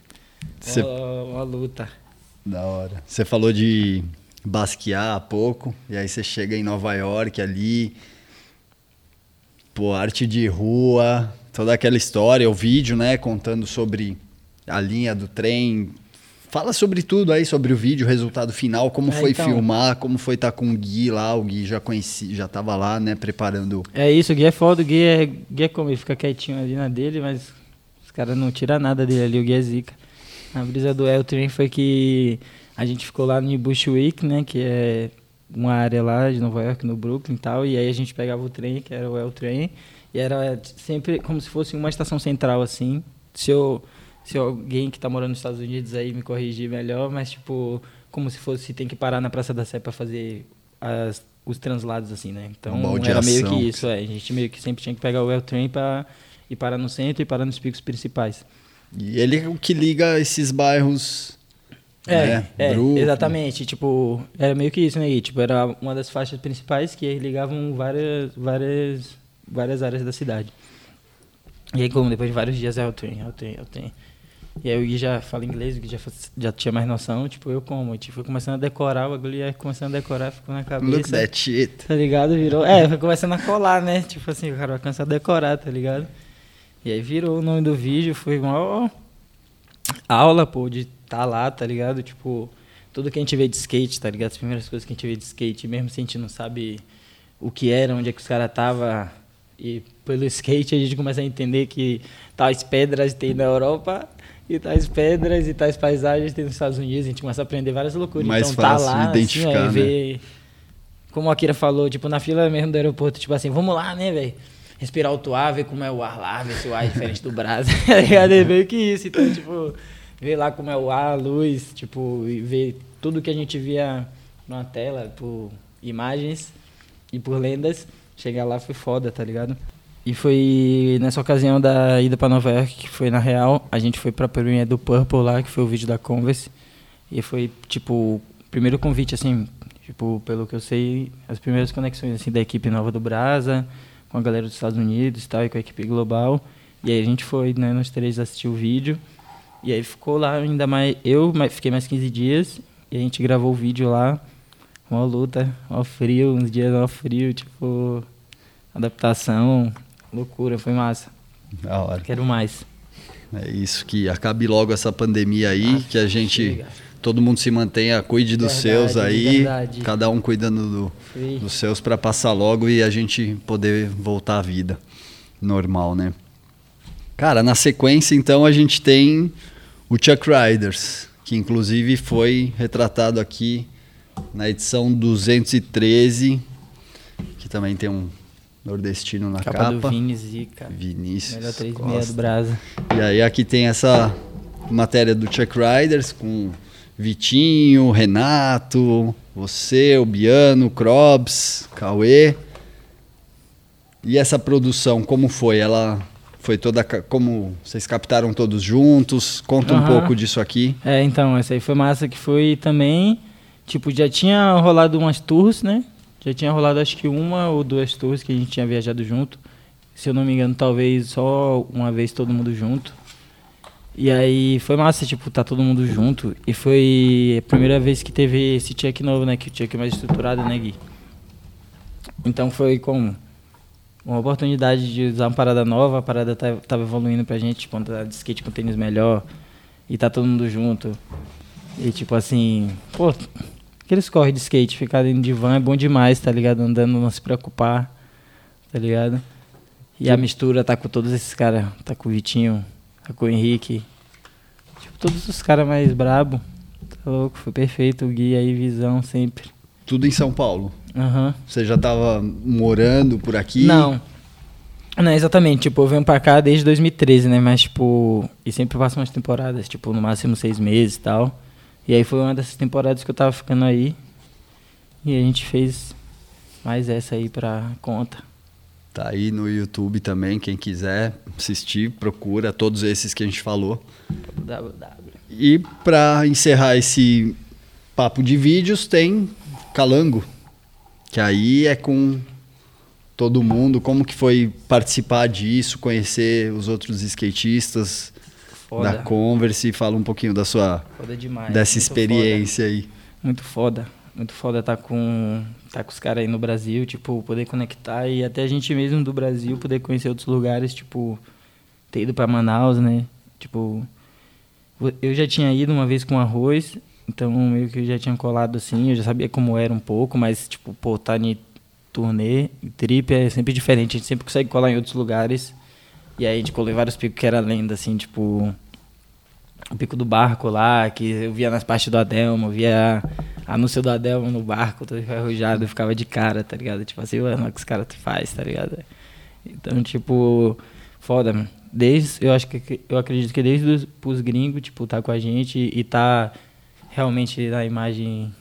Cê... Uma, uma luta. Da hora. Você falou de basquear há pouco, e aí você chega em Nova York ali, pô, arte de rua, toda aquela história, o vídeo, né, contando sobre a linha do trem. Fala sobre tudo aí, sobre o vídeo, o resultado final, como é, foi então, filmar, como foi estar tá com o Gui lá, o Gui já conheci, já tava lá, né, preparando. É isso, o Gui é foda, o Gui é, Gui é como, ele fica quietinho ali na dele, mas os caras não tiram nada dele ali, o Gui é zica. A brisa do El Train foi que a gente ficou lá no Bushwick, né, que é uma área lá de Nova York, no Brooklyn e tal, e aí a gente pegava o trem, que era o L Train, e era sempre como se fosse uma estação central, assim. Se, eu, se alguém que está morando nos Estados Unidos aí me corrigir melhor, mas tipo, como se fosse, tem que parar na Praça da Sé para fazer as, os translados, assim, né? Então era meio que isso, é. A gente meio que sempre tinha que pegar o L Train para ir parar no centro e parar nos picos principais. E ele é o que liga esses bairros é, né? é exatamente. Tipo, era meio que isso, né? tipo, era uma das faixas principais que ligavam várias, várias, várias áreas da cidade. E aí, como depois de vários dias, é o trem, é o trem, é o trem. E aí o Gui já fala inglês, o Gui já, já tinha mais noção, tipo, eu como, tipo, foi começando a decorar, o bagulho ia começando a decorar, ficou na cabeça. Look that shit. Tá ligado? Virou. É, foi começando a colar, né? Tipo assim, o cara vai começar a decorar, tá ligado? E aí virou o nome do vídeo, foi uma aula, pô, de tá lá, tá ligado? Tipo, tudo que a gente vê de skate, tá ligado? As primeiras coisas que a gente vê de skate, mesmo se a gente não sabe o que era, onde é que os caras tava e pelo [laughs] skate a gente começa a entender que tais pedras tem na Europa e tais pedras e tais paisagens tem nos Estados Unidos. A gente começa a aprender várias loucuras. Mais então tá fácil lá, identificar, assim, ó, né? ver. Como a Akira falou, tipo, na fila mesmo do aeroporto, tipo assim, vamos lá, né, velho? Respirar o ar, ver como é o ar lá, ver se o ar é diferente do Brasil, [laughs] tá? É meio que isso. Então, tipo, ver lá como é o ar, a luz, tipo, e ver tudo que a gente via numa tela, por imagens e por lendas, chegar lá foi foda, tá ligado? E foi nessa ocasião da ida pra Nova York, que foi na real, a gente foi pra premiere do Purple lá, que foi o vídeo da Converse. E foi, tipo, o primeiro convite, assim, tipo, pelo que eu sei, as primeiras conexões, assim, da equipe nova do Brasa, com a galera dos Estados Unidos e tal, e com a equipe global. E aí a gente foi, né, nós três assistir o vídeo. E aí ficou lá ainda mais, eu fiquei mais 15 dias, e a gente gravou o vídeo lá, uma luta, ó frio, uns dias ó frio, tipo, adaptação, loucura, foi massa. Da hora. Quero mais. É isso, que acabe logo essa pandemia aí, que a gente, chega. Todo mundo se mantenha, cuide dos Verdade, seus aí, verdade. cada um cuidando do- Sim. dos seus para passar logo e a gente poder voltar à vida normal, né? Cara, na sequência então a gente tem o Chuck Riders, que inclusive foi retratado aqui na edição 213, que também tem um nordestino na Capa, capa. do Vini Zica. Vinícius. Melhor 3 Costa. meia do Brasa. E aí aqui tem essa matéria do Chuck Riders com Vitinho, Renato, você, o Biano, Krobs, Cauê. E essa produção, como foi? Ela foi toda. Como vocês captaram todos juntos? Conta um Aham. pouco disso aqui. É, então, essa aí foi massa que foi também. Tipo, já tinha rolado umas tours, né? Já tinha rolado acho que uma ou duas tours que a gente tinha viajado junto. Se eu não me engano, talvez só uma vez todo mundo junto. E aí foi massa, tipo, tá todo mundo junto. E foi a primeira vez que teve esse check novo, né? Que o check é mais estruturado, né, Gui? Então foi como uma oportunidade de usar uma parada nova, a parada tá- tava evoluindo pra gente, tipo, andar de skate com tênis melhor. E tá todo mundo junto. E tipo assim, pô, aqueles corre de skate, ficar dentro de van é bom demais, tá ligado? Andando, não se preocupar, tá ligado? E a mistura tá com todos esses caras, tá com o Vitinho, com o Henrique. Tipo, todos os caras mais brabo. Tá louco, foi perfeito o guia aí, visão sempre. Tudo em São Paulo. Aham. Você já estava morando por aqui? Não. Não, exatamente. Tipo, eu venho pra cá desde 2013, né? Mas, tipo, e sempre passo umas temporadas, tipo, no máximo seis meses e tal. E aí foi uma dessas temporadas que eu tava ficando aí. E a gente fez mais essa aí pra conta. Tá aí no YouTube também, quem quiser assistir, procura todos esses que a gente falou. www. E para encerrar esse papo de vídeos, tem Calango, que aí é com todo mundo. Como que foi participar disso, conhecer os outros skatistas Foda. da Converse? Fala um pouquinho da sua Foda demais. dessa muito experiência aí. Foda. Muito foda. Muito foda estar com, tá com os caras aí no Brasil, tipo, poder conectar e até a gente mesmo do Brasil poder conhecer outros lugares, tipo, ter ido pra Manaus, né? Tipo, eu já tinha ido uma vez com arroz, então meio que eu já tinha colado assim, eu já sabia como era um pouco, mas, tipo, pô, tá em turnê, em trip é sempre diferente, a gente sempre consegue colar em outros lugares. E aí a gente colou vários picos que era lenda, assim, tipo, o pico do barco lá, que eu via nas partes do Adelmo, via anúncio do Adelmo no barco, todo enferrujado, eu ficava de cara, tá ligado? Tipo assim, mano, o que os caras faz, tá ligado? Então, tipo, foda, mano. Desde, eu acho que, eu acredito que desde os pros gringos, tipo, tá com a gente e tá realmente na imagem,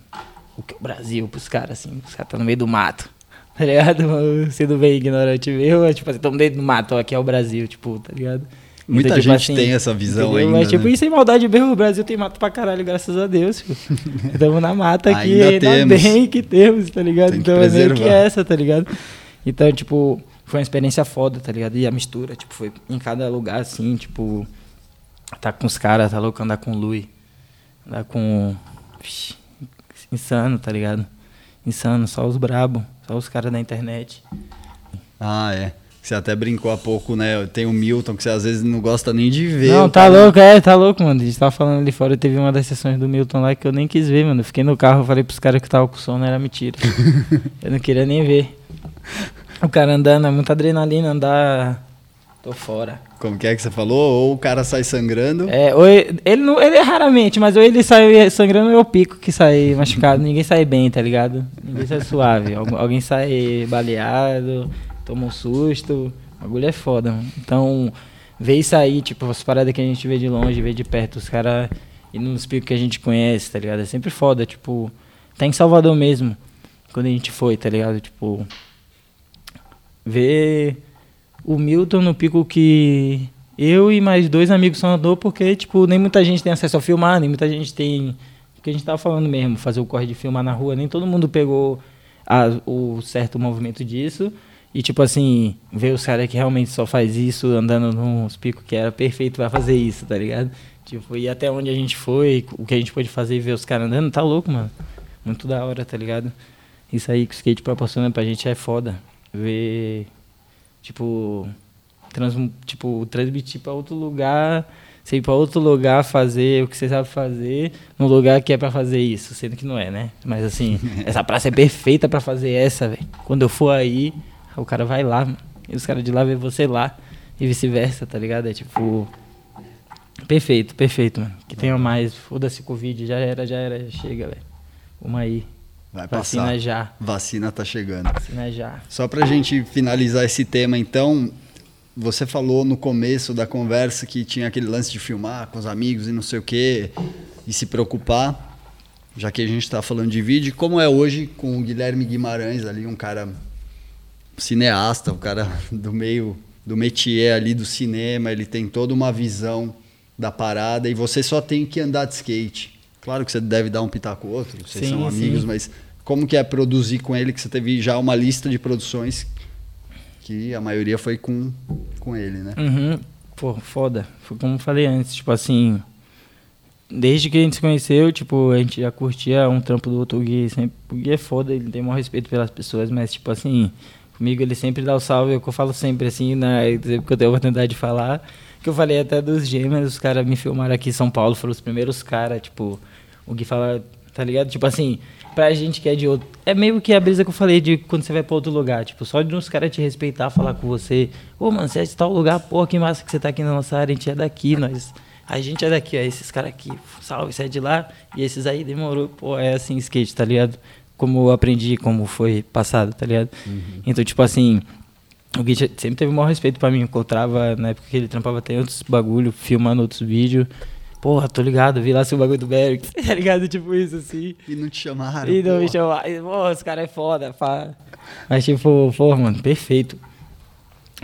o que é o Brasil pros caras, assim, os caras tá no meio do mato. Tá ligado? [laughs] Sendo bem ignorante meu, tipo assim, tamo dentro do mato, ó, aqui é o Brasil, tipo, tá ligado? Muita tipo gente assim, tem essa visão entendeu? ainda. Mas, tipo, né? e sem maldade mesmo, o Brasil tem mato pra caralho, graças a Deus. [laughs] Estamos na mata aqui, Ainda ainda, temos. bem que temos, tá ligado? Tem então é meio que essa, tá ligado? Então, tipo, foi uma experiência foda, tá ligado? E a mistura, tipo, foi em cada lugar, assim, tipo, tá com os caras, tá louco, andar com o Lui, andar com. Vixe, insano, tá ligado? Insano, só os brabo, só os caras da internet. Ah, é. Você até brincou há pouco, né? Tem o Milton, que você às vezes não gosta nem de ver. Não, tá cara- louco, é, tá louco, mano. A gente tava falando ali fora, teve uma das sessões do Milton lá que eu nem quis ver, mano. Eu fiquei no carro, falei pros caras que tava com sono, era mentira. [laughs] eu não queria nem ver. O cara andando, é muita adrenalina, andar Tô fora. Como que é que você falou? Ou o cara sai sangrando. É, ou ele, ele, não, ele é raramente, mas ou ele sai sangrando ou eu pico que sai machucado. Ninguém sai bem, tá ligado? Ninguém sai suave. Algu- alguém sai baleado, toma um susto. O bagulho é foda, mano. Então, ver isso aí, tipo, as paradas que a gente vê de longe, vê de perto, os caras e nos picos que a gente conhece, tá ligado? É sempre foda, tipo, tá em Salvador mesmo, quando a gente foi, tá ligado? Tipo, ver o Milton no pico que eu e mais dois amigos só andou, porque, tipo, nem muita gente tem acesso a filmar, nem muita gente tem. O que a gente tava falando mesmo, fazer o corre de filmar na rua, nem todo mundo pegou a- o certo movimento disso. E, tipo assim, ver os caras que realmente só faz isso andando nos picos que era perfeito pra fazer isso, tá ligado? Tipo, e até onde a gente foi, o que a gente pôde fazer e ver os caras andando, tá louco, mano. Muito da hora, tá ligado? Isso aí que o skate proporciona pra gente é foda. Ver, tipo, trans, tipo transmitir pra outro lugar, você ir pra outro lugar fazer o que você sabe fazer, num lugar que é pra fazer isso, sendo que não é, né? Mas assim, [laughs] essa praça é perfeita pra fazer essa, velho. Quando eu for aí, o cara vai lá, e os caras de lá vê você lá, e vice-versa, tá ligado? É tipo. Perfeito, perfeito, mano. Que tenha mais. Foda-se Covid, já era, já era, chega, velho. Vamos aí. Vai Vacina passar. já. Vacina tá chegando. Vacina já. Só pra gente finalizar esse tema, então, você falou no começo da conversa que tinha aquele lance de filmar com os amigos e não sei o quê, e se preocupar, já que a gente tá falando de vídeo, como é hoje com o Guilherme Guimarães ali, um cara cineasta, um cara [laughs] do meio do métier ali do cinema, ele tem toda uma visão da parada e você só tem que andar de skate. Claro que você deve dar um pitaco ou outro, vocês Sim, são amigos, sim. mas como que é produzir com ele que você teve já uma lista de produções que a maioria foi com, com ele, né? Uhum. Pô, foda. Foi como eu falei antes, tipo assim. Desde que a gente se conheceu, tipo, a gente já curtia um trampo do outro o Gui. Sempre, o Gui é foda, ele tem o maior respeito pelas pessoas, mas, tipo assim, comigo ele sempre dá o salve, é que eu falo sempre, assim, né? Sempre que eu tenho a oportunidade de falar. Que eu falei até dos gêmeos, os caras me filmaram aqui em São Paulo, foram os primeiros caras, tipo, o Gui fala, tá ligado? Tipo assim, pra gente que é de outro. É meio que a brisa que eu falei de quando você vai pra outro lugar. Tipo, só de uns caras te respeitar, falar com você. Ô, mano, você é de tal lugar, pô, que massa que você tá aqui na nossa área, a gente é daqui, nós. A gente é daqui, ó, esses caras aqui, salve, você é de lá. E esses aí demorou, pô, é assim, skate, tá ligado? Como eu aprendi, como foi passado, tá ligado? Então, tipo assim, o Gui sempre teve o maior respeito pra mim. Eu encontrava, na época que ele trampava até outros bagulho, filmando outros vídeos. Porra, tô ligado, vi lá seu bagulho do Berg, [laughs] tá ligado? Tipo isso, assim. E não te chamaram. E não me porra. chamar. e, Pô, esse cara é foda, pá. Mas, tipo, pô, mano, perfeito.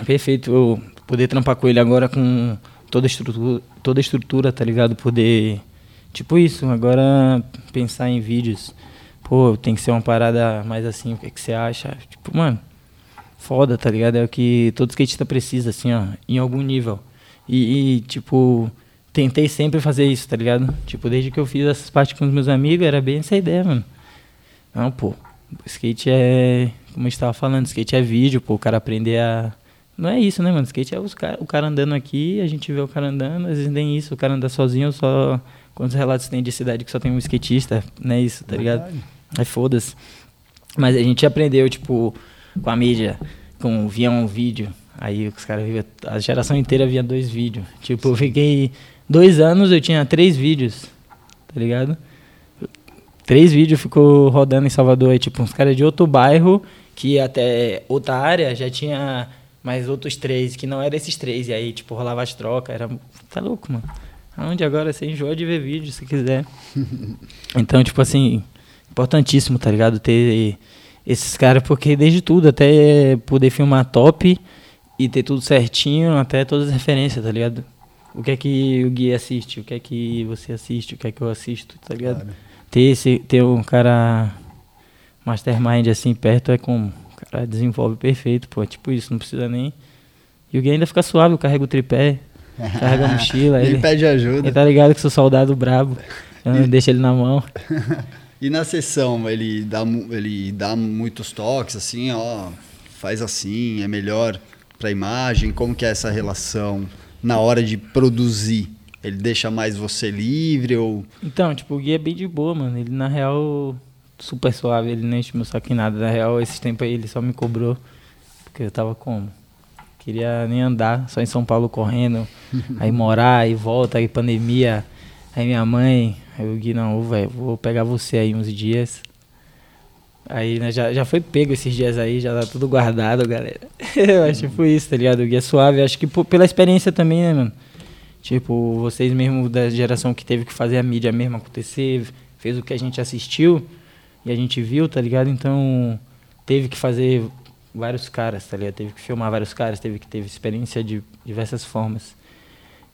Perfeito eu poder trampar com ele agora com toda a estrutura, toda a estrutura, tá ligado? Poder. Tipo isso, agora pensar em vídeos. Pô, tem que ser uma parada mais assim, o que, que você acha? Tipo, mano, foda, tá ligado? É o que todo skatista precisa, assim, ó, em algum nível. E, e, tipo, tentei sempre fazer isso, tá ligado? Tipo, desde que eu fiz essas partes com os meus amigos, era bem essa ideia, mano. Não, pô, skate é, como a gente tava falando, skate é vídeo, pô, o cara aprender a... Não é isso, né, mano? Skate é os o cara andando aqui, a gente vê o cara andando, às vezes nem isso, o cara anda sozinho, só... Quantos relatos tem de cidade que só tem um skatista, não é isso, tá ligado? Aí foda-se. Mas a gente aprendeu, tipo, com a mídia, com via um vídeo. Aí os caras viam, a geração inteira via dois vídeos. Tipo, eu fiquei dois anos, eu tinha três vídeos, tá ligado? Três vídeos ficou rodando em Salvador. Aí, tipo, uns caras de outro bairro, que até outra área, já tinha mais outros três, que não eram esses três. E aí, tipo, rolava as trocas. Era. Tá louco, mano. Aonde agora você enjoa de ver vídeo, se quiser. [laughs] Então, tipo assim, importantíssimo, tá ligado? Ter esses caras, porque desde tudo, até poder filmar top e ter tudo certinho, até todas as referências, tá ligado? O que é que o Gui assiste, o que é que você assiste, o que é que eu assisto, tá ligado? Claro. Ter, esse, ter um cara mastermind assim perto é como. O cara desenvolve perfeito, pô. Tipo isso, não precisa nem. E o Gui ainda fica suave, eu carrego o tripé, carrega a [laughs] mochila. Ele ele, pede ajuda. ele tá ligado que sou soldado brabo. Eu não deixo ele na mão. [laughs] E na sessão, ele dá, ele dá muitos toques, assim, ó, faz assim, é melhor pra imagem, como que é essa relação na hora de produzir? Ele deixa mais você livre ou... Então, tipo, o Gui é bem de boa, mano. Ele, na real, super suave. Ele nem enche meu saco em nada. Na real, esses tempos aí, ele só me cobrou. Porque eu tava como? Queria nem andar, só em São Paulo correndo. [laughs] aí morar, aí volta, aí pandemia. Aí minha mãe, o Gui, não, velho, vou pegar você aí uns dias. Aí, né, já, já foi pego esses dias aí, já tá tudo guardado, galera. [laughs] eu acho que foi isso, tá ligado? O Gui é suave, acho que pela experiência também, né, mano? Tipo, vocês mesmo da geração que teve que fazer a mídia mesmo acontecer, fez o que a gente assistiu e a gente viu, tá ligado? Então, teve que fazer vários caras, tá ligado? Teve que filmar vários caras, teve que ter experiência de diversas formas.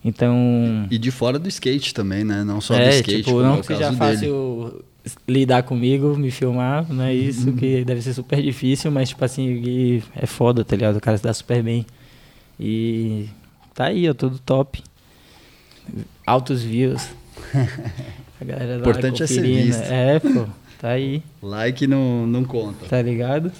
Então. E de fora do skate também, né? Não só é, do skate. Tipo, não é que seja fácil lidar comigo, me filmar, não é isso uhum. que deve ser super difícil, mas tipo assim, é foda, tá ligado? O cara se dá super bem. E tá aí, ó, tudo top. Altos views. [laughs] A galera Importante é ser visto. É, pô, tá aí. Like não, não conta. Tá ligado?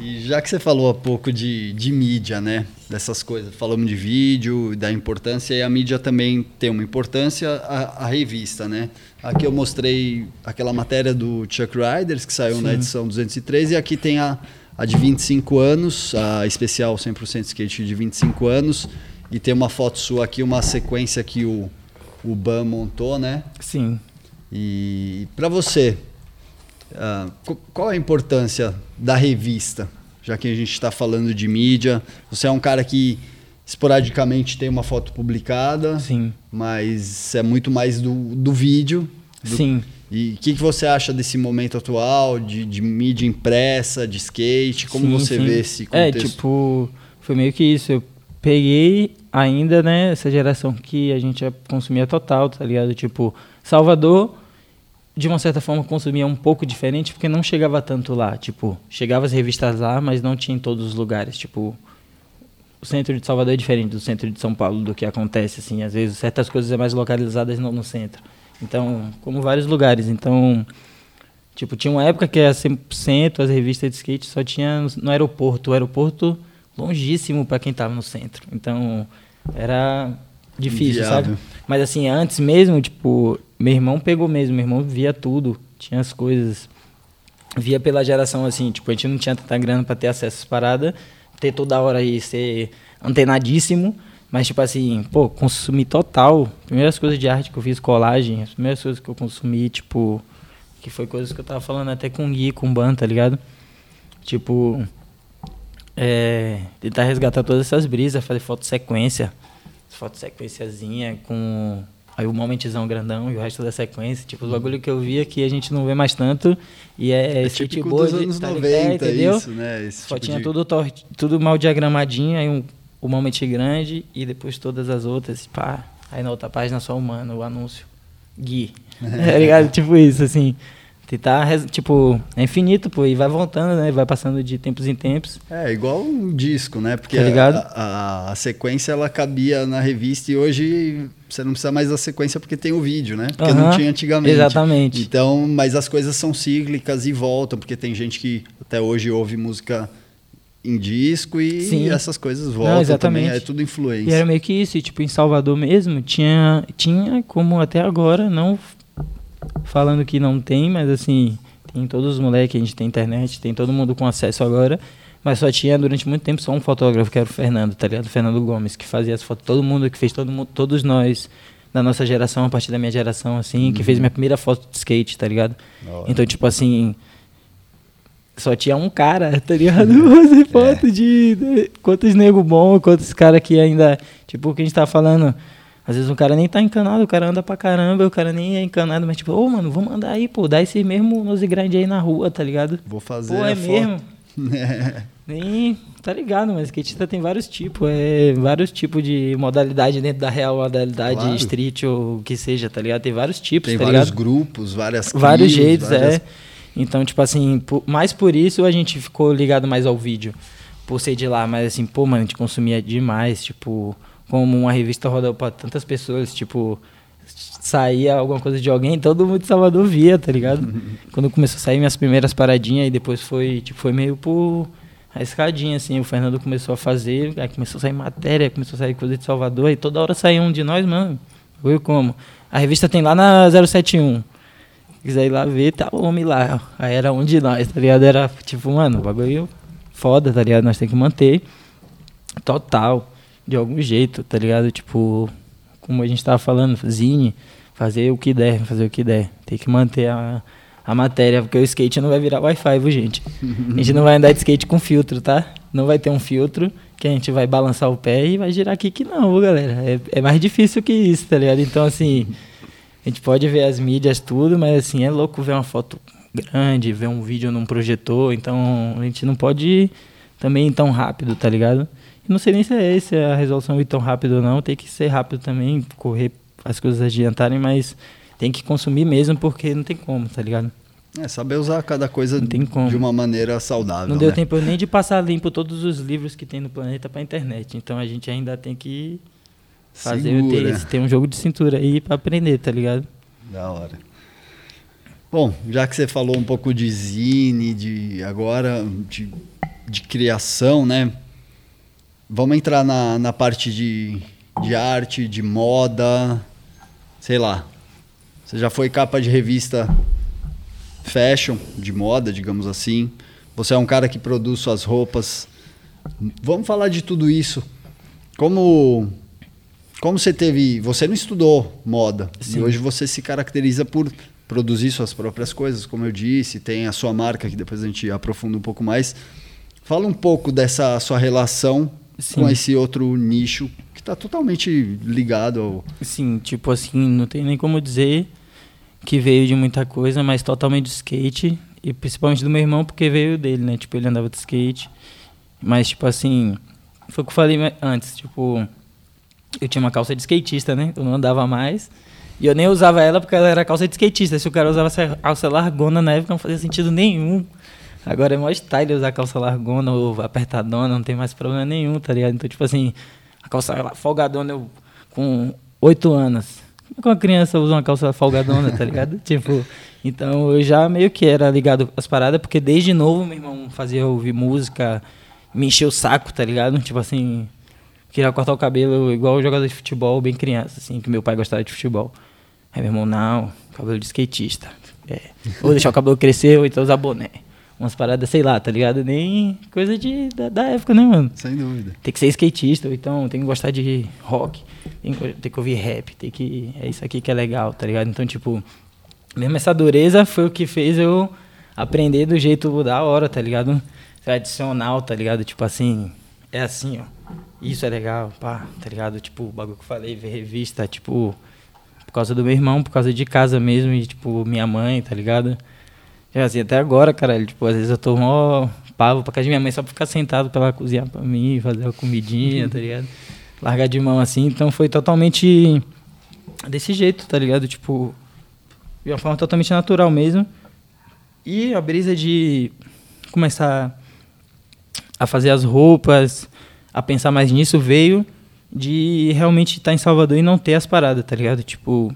E já que você falou há pouco de, de mídia, né? Dessas coisas, falamos de vídeo, da importância, e a mídia também tem uma importância, a, a revista, né? Aqui eu mostrei aquela matéria do Chuck Riders, que saiu Sim. na edição 203, e aqui tem a, a de 25 anos, a especial 100% skate de 25 anos, e tem uma foto sua aqui, uma sequência que o, o Ban montou, né? Sim. E para você, Uh, qual a importância da revista? Já que a gente está falando de mídia, você é um cara que esporadicamente tem uma foto publicada, Sim. mas é muito mais do, do vídeo. Do... Sim. E o que, que você acha desse momento atual, de, de mídia impressa, de skate? Como sim, você sim. vê esse é, contexto? É, tipo, foi meio que isso. Eu peguei ainda, né, essa geração que a gente consumia total, tá ligado? Tipo, Salvador de uma certa forma consumia um pouco diferente porque não chegava tanto lá, tipo, chegava as revistas lá, mas não tinha em todos os lugares, tipo, o centro de Salvador é diferente do centro de São Paulo do que acontece assim, às vezes certas coisas é mais localizadas no, no centro. Então, como vários lugares, então, tipo, tinha uma época que era 100% as revistas de skate só tinha no aeroporto, o aeroporto longíssimo para quem estava no centro. Então, era difícil, sabe? Mas assim, antes mesmo, tipo, meu irmão pegou mesmo, meu irmão via tudo, tinha as coisas. Via pela geração assim, tipo, a gente não tinha tanta grana para ter acesso às paradas, ter toda hora aí ser antenadíssimo, mas tipo assim, pô, consumi total. Primeiras coisas de arte que eu fiz, colagem, as primeiras coisas que eu consumi, tipo, que foi coisas que eu tava falando até com o Gui, com o Ban, tá ligado? Tipo, é, tentar resgatar todas essas brisas, fazer foto sequência, foto sequenciazinha com Aí o momentzão grandão e o resto da sequência. Tipo, os bagulho que eu via que a gente não vê mais tanto. E é, é típico boa, dos anos tá 90, entendeu? Isso, né? Esse Fotinha tipo de... tudo, tudo mal diagramadinho, aí um, o moment grande e depois todas as outras. Pá. Aí na outra página só humano, o anúncio. Gui. [laughs] tá ligado? Tipo isso, assim. Tentar, tipo, é infinito, pô, e vai voltando, né? Vai passando de tempos em tempos. É, igual um disco, né? Porque tá a, a, a, sequência ela cabia na revista e hoje você não precisa mais da sequência porque tem o vídeo, né? Porque não tinha antigamente. Exatamente. Então, mas as coisas são cíclicas e voltam, porque tem gente que até hoje ouve música em disco e Sim. essas coisas voltam não, exatamente. também, é tudo influência. E era meio que isso, e, tipo, em Salvador mesmo, tinha, tinha como até agora, não falando que não tem, mas assim, tem todos os moleques, a gente tem internet, tem todo mundo com acesso agora. Mas só tinha durante muito tempo só um fotógrafo, que era o Fernando, tá ligado? O Fernando Gomes, que fazia as fotos, todo mundo, que fez todo mundo, todos nós da nossa geração, a partir da minha geração, assim, uhum. que fez minha primeira foto de skate, tá ligado? Oh, então, tipo assim, só tinha um cara, [laughs] tá ligado? [laughs] Fazer é. foto é. de, de, quantos nego bom, quantos cara que ainda, tipo, o que a gente tá falando, às vezes o cara nem tá encanado, o cara anda pra caramba, o cara nem é encanado, mas tipo, ô, oh, mano, vamos andar aí, pô, dá esse mesmo nose grande aí na rua, tá ligado? Vou fazer Pô, é mesmo? [laughs] nem, tá ligado, mas skatista tem vários tipos, é, vários tipos de modalidade dentro da real modalidade claro. street ou o que seja, tá ligado? Tem vários tipos, tem tá vários ligado? grupos, várias Vários jeitos, várias... é. Então, tipo assim, por, mais por isso a gente ficou ligado mais ao vídeo, por ser de lá, mas assim, pô, mano, a gente consumia demais, tipo como uma revista roda para tantas pessoas, tipo, saía alguma coisa de alguém, todo mundo de Salvador via, tá ligado? [laughs] Quando começou a sair minhas primeiras paradinhas, e depois foi, tipo, foi meio por a escadinha, assim, o Fernando começou a fazer, aí começou a sair matéria, começou a sair coisa de Salvador, e toda hora saía um de nós, mano. Foi como? A revista tem lá na 071. Se quiser ir lá ver, tá o homem lá. Aí era um de nós, tá ligado? Era tipo, mano, o bagulho foda, tá ligado? Nós tem que manter. Total. De algum jeito, tá ligado? Tipo, como a gente tava falando, zine, fazer o que der, fazer o que der. Tem que manter a, a matéria, porque o skate não vai virar Wi-Fi, viu, gente? A gente não vai andar de skate com filtro, tá? Não vai ter um filtro que a gente vai balançar o pé e vai girar aqui que não, galera. É, é mais difícil que isso, tá ligado? Então, assim, a gente pode ver as mídias, tudo, mas, assim, é louco ver uma foto grande, ver um vídeo num projetor, então a gente não pode ir também tão rápido, tá ligado? Não sei nem se é essa a resolução ir tão rápido ou não, tem que ser rápido também, correr as coisas adiantarem, mas tem que consumir mesmo porque não tem como, tá ligado? É, saber usar cada coisa de uma maneira saudável. Não deu né? tempo nem de passar limpo todos os livros que tem no planeta pra internet. Então a gente ainda tem que fazer ter, ter um jogo de cintura aí pra aprender, tá ligado? Da hora. Bom, já que você falou um pouco de zine, de agora de, de criação, né? Vamos entrar na, na parte de, de arte, de moda, sei lá. Você já foi capa de revista fashion, de moda, digamos assim. Você é um cara que produz suas roupas. Vamos falar de tudo isso. Como como você teve, você não estudou moda Sim. e hoje você se caracteriza por produzir suas próprias coisas, como eu disse, tem a sua marca que depois a gente aprofunda um pouco mais. Fala um pouco dessa sua relação Sim. com esse outro nicho que está totalmente ligado ao. Sim, tipo assim, não tem nem como dizer que veio de muita coisa, mas totalmente de skate e principalmente do meu irmão porque veio dele, né? Tipo, ele andava de skate. Mas tipo assim, foi o que eu falei antes, tipo, eu tinha uma calça de skatista, né? Eu não andava mais. E eu nem usava ela porque ela era calça de skatista. Se o cara usava essa calça largona na época, não fazia sentido nenhum. Agora é mó style usar calça largona ou apertadona, não tem mais problema nenhum, tá ligado? Então, tipo assim, a calça folgadona eu, com oito anos. Como uma criança usa uma calça folgadona, tá ligado? [laughs] tipo, então eu já meio que era ligado às paradas, porque desde novo meu irmão fazia ouvir música, me encheu o saco, tá ligado? Tipo assim, queria cortar o cabelo igual jogador de futebol, bem criança, assim, que meu pai gostava de futebol. Aí meu irmão, não, cabelo de skatista. É. Ou deixar o cabelo crescer, ou então usar boné. Umas paradas, sei lá, tá ligado? Nem coisa de, da, da, época, né, mano? Sem dúvida. Tem que ser skatista, ou então tem que gostar de rock, tem que, tem que ouvir rap, tem que. É isso aqui que é legal, tá ligado? Então, tipo, mesmo essa dureza foi o que fez eu aprender do jeito da hora, tá ligado? Tradicional, tá ligado? Tipo assim, é assim, ó. Isso é legal, pá, tá ligado? Tipo, o bagulho que eu falei, ver revista, tipo causa do meu irmão, por causa de casa mesmo, e, tipo, minha mãe, tá ligado? Já assim, até agora, cara, tipo, às vezes eu tô mó pavo pra casa de minha mãe só pra ficar sentado pra ela cozinhar pra mim, fazer a comidinha, tá ligado? Largar de mão assim, então foi totalmente desse jeito, tá ligado? Tipo, de uma forma totalmente natural mesmo. E a brisa de começar a fazer as roupas, a pensar mais nisso veio de realmente estar tá em Salvador e não ter as paradas, tá ligado? Tipo,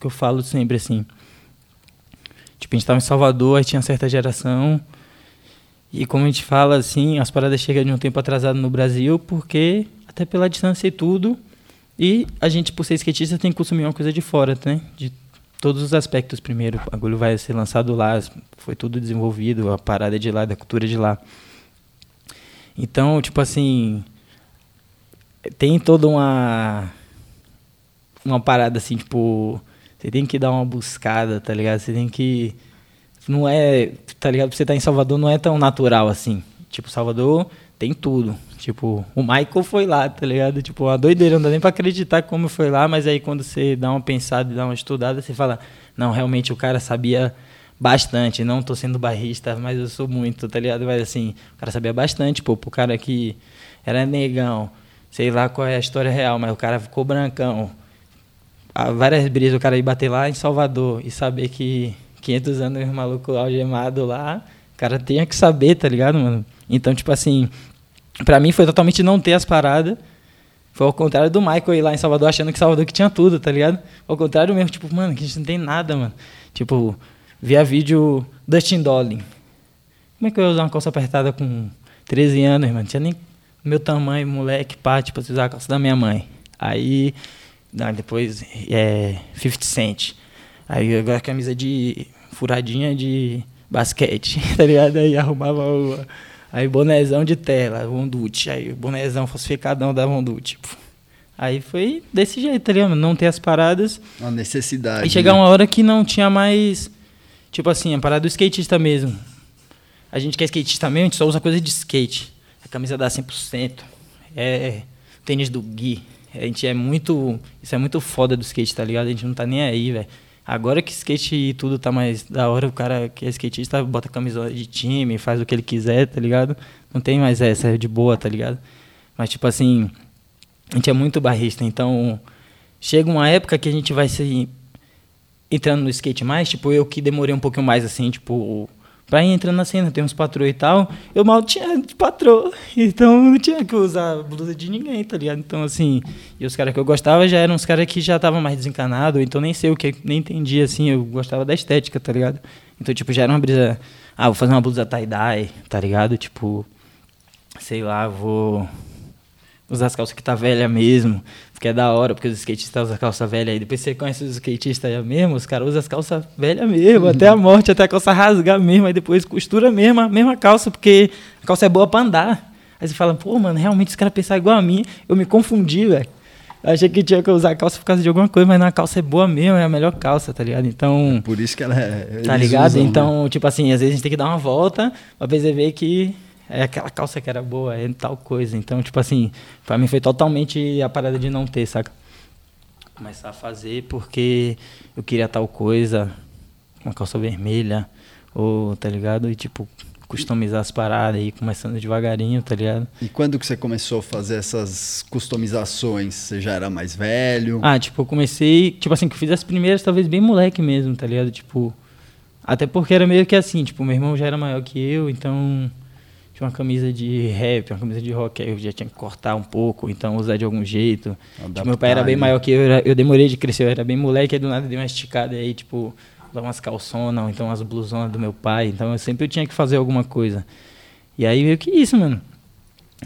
que eu falo sempre assim. Tipo, a gente tava em Salvador, aí tinha certa geração. E como a gente fala assim, as paradas chegam de um tempo atrasado no Brasil, porque até pela distância e tudo. E a gente, por ser skatista, tem que consumir uma coisa de fora, né? De todos os aspectos. Primeiro, o bagulho vai ser lançado lá, foi tudo desenvolvido, a parada é de lá, da cultura de lá. Então, tipo assim, tem toda uma uma parada assim, tipo, você tem que dar uma buscada, tá ligado? Você tem que não é, tá ligado? Você tá em Salvador não é tão natural assim. Tipo, Salvador tem tudo. Tipo, o Michael foi lá, tá ligado? Tipo, a doideira, não dá nem pra acreditar como foi lá, mas aí quando você dá uma pensada e dá uma estudada, você fala, não, realmente o cara sabia bastante. Não tô sendo barrista, mas eu sou muito, tá ligado? Mas assim, o cara sabia bastante, pô, pro cara que era negão, sei lá qual é a história real, mas o cara ficou brancão. Várias brisas o cara ir bater lá em Salvador e saber que 500 anos o maluco algemado lá, o cara tinha que saber, tá ligado, mano? Então, tipo assim, pra mim foi totalmente não ter as paradas. Foi ao contrário do Michael ir lá em Salvador achando que Salvador que tinha tudo, tá ligado? Ao contrário mesmo, tipo, mano, que a gente não tem nada, mano. Tipo, via vídeo Dustin Dolly. Como é que eu ia usar uma calça apertada com 13 anos, mano? Não tinha nem meu tamanho, moleque, pá, tipo, usar a calça da minha mãe. Aí, depois, é, 50 Cent. Aí, agora camisa de furadinha de basquete, [laughs] tá ligado? Aí arrumava o, Aí bonézão de tela, Vondut. Aí bonézão falsificadão da Vondut. Tipo. Aí foi desse jeito, tá ligado? Não ter as paradas. Uma necessidade. E chegar né? uma hora que não tinha mais. Tipo assim, a parada do skatista mesmo. A gente que é skatista mesmo, a gente só usa coisa de skate. A camisa dá 100%. É tênis do Gui. A gente é muito. Isso é muito foda do skate, tá ligado? A gente não tá nem aí, velho. Agora que skate e tudo tá mais da hora, o cara que é skatista bota camisola de time, faz o que ele quiser, tá ligado? Não tem mais essa, é de boa, tá ligado? Mas, tipo assim, a gente é muito barrista, então chega uma época que a gente vai se entrando no skate mais, tipo, eu que demorei um pouquinho mais, assim, tipo, pra ir entrando na cena, tem uns patrões e tal, eu mal tinha de patroa, [laughs] então não tinha que usar blusa de ninguém, tá ligado? Então, assim, e os caras que eu gostava já eram os caras que já estavam mais desencanados, então nem sei o que, nem entendia, assim, eu gostava da estética, tá ligado? Então, tipo, já era uma brisa, ah, vou fazer uma blusa tie-dye, tá ligado? Tipo, sei lá, vou usar as calças que tá velha mesmo, porque é da hora, porque os skatistas usam calça velha aí. Depois você conhece os skatistas mesmo, os caras usam as calças velhas mesmo, uhum. até a morte, até a calça rasgar mesmo, aí depois costura mesmo, a mesma calça, porque a calça é boa pra andar. Aí você fala, pô, mano, realmente os caras pensaram igual a mim, eu me confundi, velho. Achei que tinha que usar calça por causa de alguma coisa, mas na calça é boa mesmo, é a melhor calça, tá ligado? Então. Por isso que ela é. Tá ligado? Usam, então, né? tipo assim, às vezes a gente tem que dar uma volta pra perceber que é aquela calça que era boa, é tal coisa. Então, tipo assim, pra mim foi totalmente a parada de não ter, saca? Começar a fazer porque eu queria tal coisa, uma calça vermelha, ou, tá ligado? E, tipo, customizar as paradas e começando devagarinho, tá ligado? E quando que você começou a fazer essas customizações? Você já era mais velho? Ah, tipo, eu comecei, tipo assim, que eu fiz as primeiras talvez bem moleque mesmo, tá ligado? Tipo, até porque era meio que assim, tipo, meu irmão já era maior que eu, então tinha uma camisa de rap, uma camisa de rock, aí eu já tinha que cortar um pouco, então usar de algum jeito. Tipo, meu pai era bem maior que eu, eu, eu demorei de crescer, eu era bem moleque, aí do nada dei uma esticada, aí, tipo, usar umas calçonas, ou então umas blusonas do meu pai, então eu sempre tinha que fazer alguma coisa. E aí veio que isso, mano.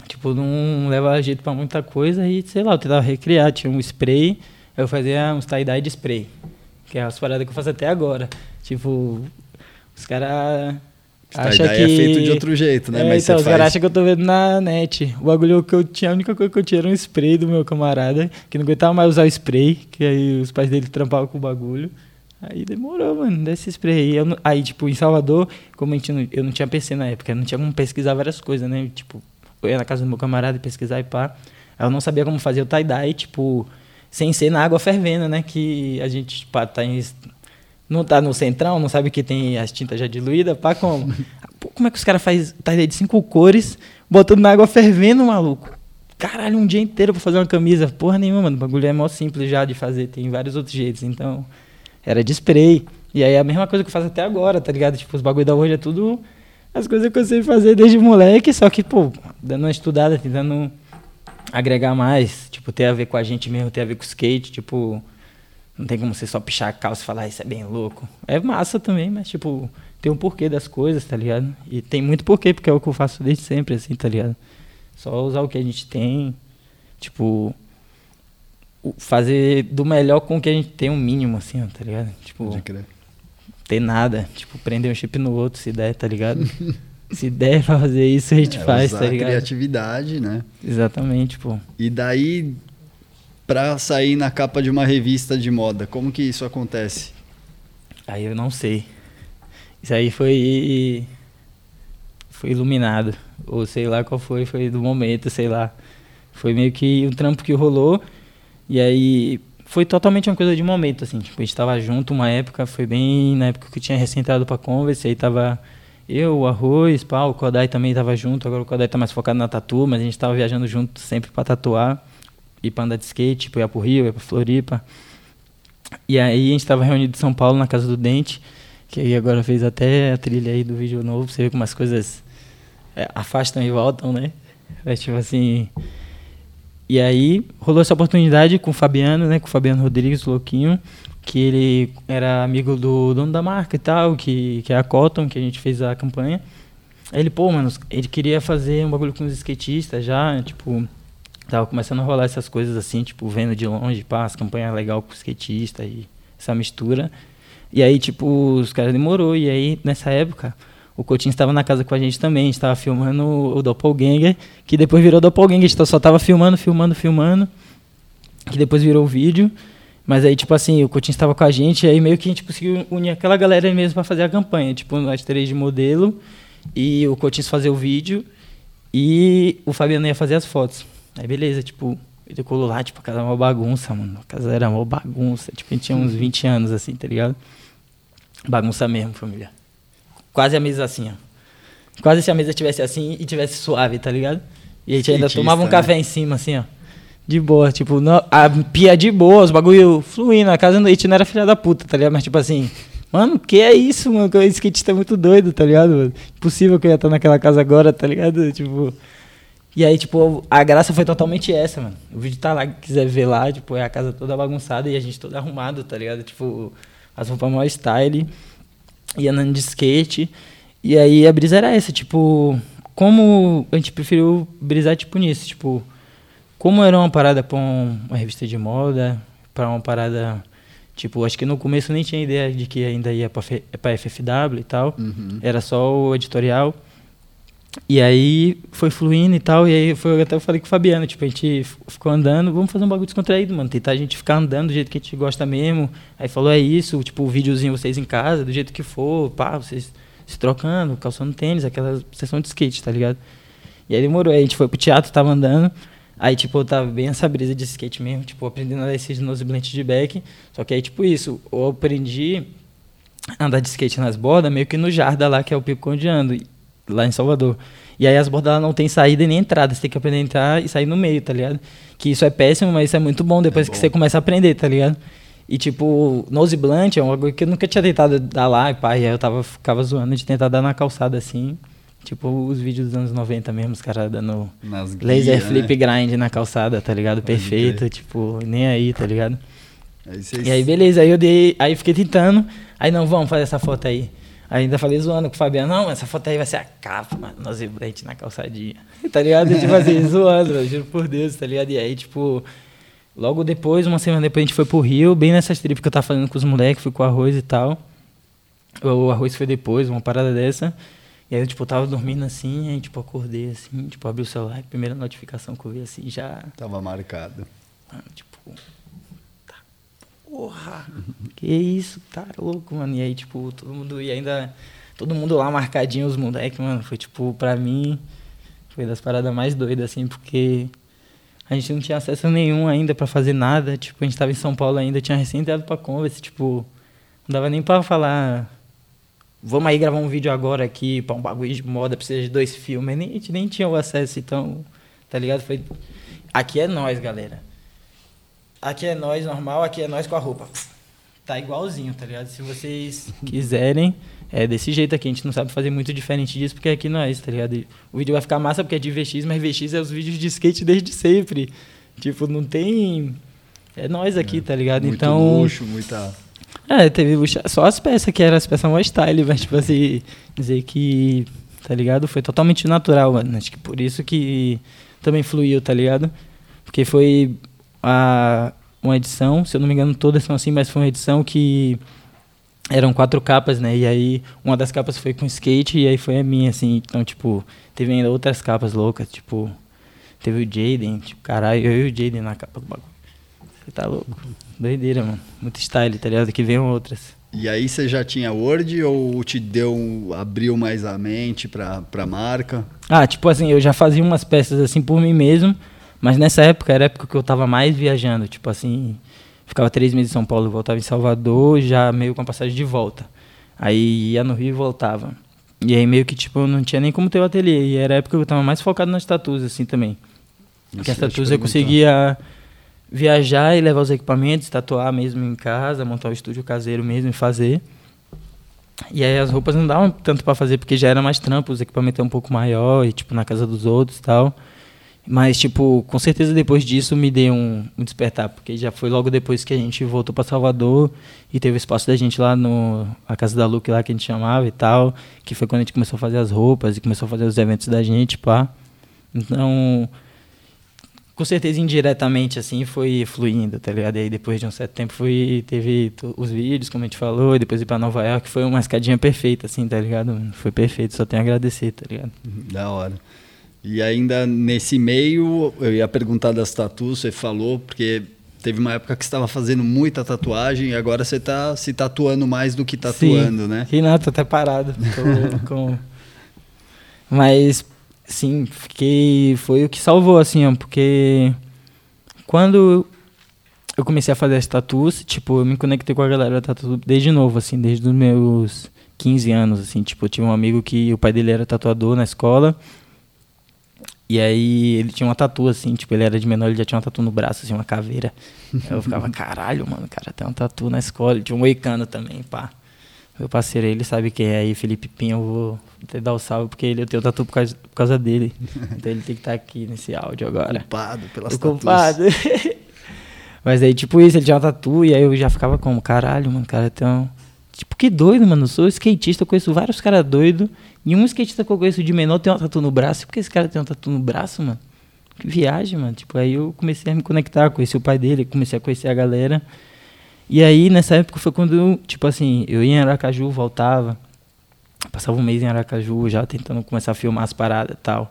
Tipo, não leva jeito pra muita coisa e, sei lá, eu tentava recriar, tinha um spray, eu fazia uns tie-dye de spray, que é as paradas que eu faço até agora. Tipo, os caras Acha que é feito de outro jeito, né? É, Mas então, os faz... caras acham que eu tô vendo na net. O bagulho que eu tinha, a única coisa que eu tinha era um spray do meu camarada, que não aguentava mais usar o spray, que aí os pais dele trampavam com o bagulho. Aí demorou, mano, desse spray. Eu, aí, tipo, em Salvador, como a gente não, eu não tinha PC na época, não tinha como pesquisar várias coisas, né? Tipo, eu ia na casa do meu camarada e pesquisar e pá. Aí eu não sabia como fazer o tie-dye, tipo, sem ser na água fervendo, né? Que a gente, tipo, tá em não tá no central, não sabe que tem as tintas já diluídas, pá, como? [laughs] Pô, como é que os caras fazem tarde de cinco cores, botando na água fervendo, maluco? Caralho, um dia inteiro pra fazer uma camisa. Porra nenhuma, mano. O bagulho é mó simples já de fazer, tem vários outros jeitos. Então, era de spray. E aí é a mesma coisa que eu faço até agora, tá ligado? Tipo, os bagulho da hoje é tudo as coisas que eu sei fazer desde moleque, só que, pô, dando uma estudada, tentando agregar mais, tipo, ter a ver com a gente mesmo, ter a ver com o skate, tipo, não tem como você só pichar a calça e falar, isso é bem louco. É massa também, mas, tipo, tem um porquê das coisas, tá ligado? E tem muito porquê, porque é o que eu faço desde sempre, assim, tá ligado? Só usar o que a gente tem, tipo, fazer do melhor com o que a gente tem, o um mínimo, assim, ó, tá ligado? Tipo, ter nada, tipo, prender um chip no outro, se der, tá ligado? [laughs] se der pra fazer isso, a gente é, faz, usar tá ligado? criatividade, né? Exatamente, pô. E daí, pra sair na capa de uma revista de moda, como que isso acontece? Aí eu não sei. Isso aí foi. Foi iluminado. Ou sei lá qual foi, foi do momento, sei lá. Foi meio que um trampo que rolou. E aí foi totalmente uma coisa de momento, assim. Tipo, a gente tava junto uma época, foi bem na época que eu tinha recém entrado pra Converse, aí tava eu, o Arroz, pá, o Kodai também tava junto, agora o Kodai tá mais focado na tatu, mas a gente tava viajando junto sempre pra tatuar, ir pra andar de skate, tipo, ia pro Rio, ia pra Floripa. E aí a gente tava reunido em São Paulo, na Casa do Dente, que aí agora fez até a trilha aí do vídeo novo, você vê como as coisas é, afastam e voltam, né? É tipo assim... E aí rolou essa oportunidade com o Fabiano, né? Com o Fabiano Rodrigues, o Louquinho, que ele era amigo do dono da marca e tal, que, que é a Cotton, que a gente fez a campanha. Aí ele, pô, mano, ele queria fazer um bagulho com os skatistas já, tipo, tava começando a rolar essas coisas assim, tipo, vendo de longe, pá, as campanhas legal com o skatista e essa mistura. E aí, tipo, os caras demorou, e aí, nessa época, o Coutinho estava na casa com a gente também, estava filmando o, Doppelganger, que depois virou Doppelganger, então só tava filmando, filmando, filmando, que depois virou vídeo. Mas aí, tipo assim, o Coutinho estava com a gente, e aí meio que a gente conseguiu unir aquela galera aí mesmo para fazer a campanha. Tipo, nós três de modelo, e o Coutinho fazer o vídeo, e o Fabiano ia fazer as fotos. Aí beleza, tipo, ele colou lá, tipo, a casa era uma bagunça, mano. A casa era uma bagunça. Tipo, a gente tinha uns 20 anos, assim, tá ligado? Bagunça mesmo, família. Quase a mesa assim, ó. Quase se a mesa tivesse assim e tivesse suave, tá ligado? E a gente ainda tomava um né? café em cima, assim, ó. De boa, tipo, no, a pia de boa, os bagulho fluindo. A casa noite não era filha da puta, tá ligado? Mas, tipo assim, mano, que é isso, mano? O skatista é muito doido, tá ligado? Impossível que eu ia estar naquela casa agora, tá ligado? Tipo. E aí, tipo, a graça foi totalmente essa, mano. O vídeo tá lá, quiser ver lá, tipo, é a casa toda bagunçada e a gente todo arrumado, tá ligado? Tipo, as roupas maior style, e andando de skate. E aí a brisa era essa, tipo, como a gente preferiu brisar, tipo, nisso, tipo, como era uma parada pra uma revista de moda, pra uma parada, tipo, acho que no começo nem tinha ideia de que ainda ia pra, pra FFW e tal, uhum. era só o editorial. E aí foi fluindo e tal, e aí foi, até eu falei com o Fabiano, tipo, a gente ficou andando, vamos fazer um bagulho descontraído, mano, tentar a gente ficar andando do jeito que a gente gosta mesmo. Aí falou, é isso, tipo, o videozinho vocês em casa, do jeito que for, pá, vocês se trocando, calçando tênis, aquela sessão de skate, tá ligado? E aí demorou, aí a gente foi pro teatro, tava andando, aí, tipo, eu tava bem essa brisa de skate mesmo, tipo, aprendendo a dar esses blend de back, só que aí, tipo, isso, eu aprendi andar de skate nas bordas, meio que no Jarda lá, que é o pico onde ando lá em Salvador. E aí as bordas não tem saída nem entrada, você tem que aprender a entrar e sair no meio, tá ligado? Que isso é péssimo, mas isso é muito bom depois é bom. que você começa a aprender, tá ligado? E tipo, nose blunt é um bagulho que eu nunca tinha tentado dar lá, e pai, aí eu tava, ficava zoando de tentar dar na calçada assim. Tipo os vídeos dos anos 90 mesmo, os caras dando Nas laser guia, flip né? grind na calçada, tá ligado? Perfeito, tipo, nem aí, tá ligado? Aí E aí beleza, aí eu dei, aí fiquei tentando, aí não, vamos fazer essa foto aí. Ainda falei zoando com o Fabiano, não, essa foto aí vai ser a capa, mano, nós vibrante na calçadinha. tá ligado? Tipo assim, [laughs] zoando, eu juro por Deus, tá ligado? E aí, tipo, logo depois, uma semana depois, a gente foi pro Rio, bem nessas trips que eu tava fazendo com os moleques, fui com o arroz e tal. O arroz foi depois, uma parada dessa. E aí eu, tipo, tava dormindo assim, aí, tipo, acordei assim, tipo, abri o celular, primeira notificação que eu vi assim, já. Tava marcado. Mano, tipo, porra, que isso, tá louco, mano. E aí, tipo, todo mundo, e ainda, todo mundo lá marcadinho, os moleques, mano, foi tipo, pra mim, foi das paradas mais doidas, assim, porque a gente não tinha acesso nenhum ainda pra fazer nada, tipo, a gente tava em São Paulo ainda, tinha recém entrado pra Converse, tipo, não dava nem pra falar, vamos aí gravar um vídeo agora aqui, pra um bagulho de moda, precisa de dois filmes, nem, a gente nem tinha o acesso, então, tá ligado? Foi, aqui é nós, galera Aqui é nós normal, aqui é nós com a roupa. Tá igualzinho, tá ligado? Se vocês quiserem, é desse jeito aqui. A gente não sabe fazer muito diferente disso, porque aqui nós, tá ligado? o vídeo vai ficar massa porque é de VX, mas VX é os vídeos de skate desde sempre. Tipo, não tem. É nós aqui, é, tá ligado? Muito então. luxo, muita. É, teve luxo. Só as peças que eram as peças mais style, mas, tipo assim, dizer que. Tá ligado? Foi totalmente natural, mano. Acho que por isso que também fluiu, tá ligado? Porque foi a, uma edição, se eu não me engano todas são assim, mas foi uma edição que eram quatro capas, né? E aí uma das capas foi com skate e aí foi a minha, assim. Então, tipo, teve ainda outras capas loucas, tipo, teve o Jaden, tipo, caralho, eu e o Jaden na capa do bagulho. Você tá louco? Doideira, mano. Muito style, tá ligado? Que venham outras. E aí você já tinha Word ou te deu, abriu mais a mente pra, pra marca? Ah, tipo assim, eu já fazia umas peças assim por mim mesmo, mas nessa época era a época que eu tava mais viajando, tipo assim, ficava três meses em São Paulo, voltava em Salvador, já meio com a passagem de volta. Aí ia no Rio e voltava. E aí meio que tipo, não tinha nem como ter o ateliê. E era a época que eu tava mais focado nas tatuas, assim, também. Porque as tatuas eu conseguia viajar e levar os equipamentos, tatuar mesmo em casa, montar o estúdio caseiro mesmo e fazer. E aí as roupas não davam tanto para fazer, porque já era mais trampo, os equipamentos eram um pouco maior, e tipo, na casa dos outros e tal. Mas, tipo, com certeza depois disso me deu um, um despertar, porque já foi logo depois que a gente voltou para Salvador e teve o espaço da gente lá no a casa da Luke lá que a gente chamava e tal, que foi quando a gente começou a fazer as roupas e começou a fazer os eventos da gente, pá. Então, com certeza indiretamente assim foi fluindo, tá ligado? E aí depois de um certo tempo foi teve os vídeos, como a gente falou, e depois ir para Nova York, foi uma escadinha perfeita assim, tá ligado? Foi perfeito, só tenho a agradecer, tá ligado? Da hora. E ainda nesse meio, eu ia perguntar das tatuas, você falou, porque teve uma época que estava fazendo muita tatuagem e agora você está se tatuando mais do que tatuando, sim. né? Sim, não, tô até parado. Tô [laughs] com... Mas Sim, fiquei. Foi o que salvou, assim, ó, porque quando eu comecei a fazer as tatuas, tipo, eu me conectei com a galera da tatu desde novo, assim, desde os meus 15 anos, assim, tipo, eu tinha um amigo que o pai dele era tatuador na escola. E aí ele tinha uma tatu, assim, tipo, ele era de menor, ele já tinha uma tatu no braço, assim, uma caveira. eu ficava, [laughs] caralho, mano, cara tem uma tatu na escola. Ele tinha um moicano também, pá. Meu parceiro, ele sabe quem é aí, Felipe Pinho, eu vou até dar o salve, porque ele, eu tenho tatu por causa, por causa dele. [laughs] então ele tem que estar tá aqui nesse áudio agora. Culpado pelas tatuas. Culpado. [laughs] Mas aí, tipo isso, ele tinha uma tatu, e aí eu já ficava como, caralho, mano, cara, tem um... Tipo, que doido, mano, eu sou skatista, eu conheço vários caras doidos, e um skatista que eu conheço de menor tem uma tatu no braço, por que esse cara tem uma tatu no braço, mano? Que viagem, mano. Tipo, aí eu comecei a me conectar, conheci o pai dele, comecei a conhecer a galera. E aí, nessa época, foi quando, tipo assim, eu ia em Aracaju, voltava, passava um mês em Aracaju, já tentando começar a filmar as paradas e tal.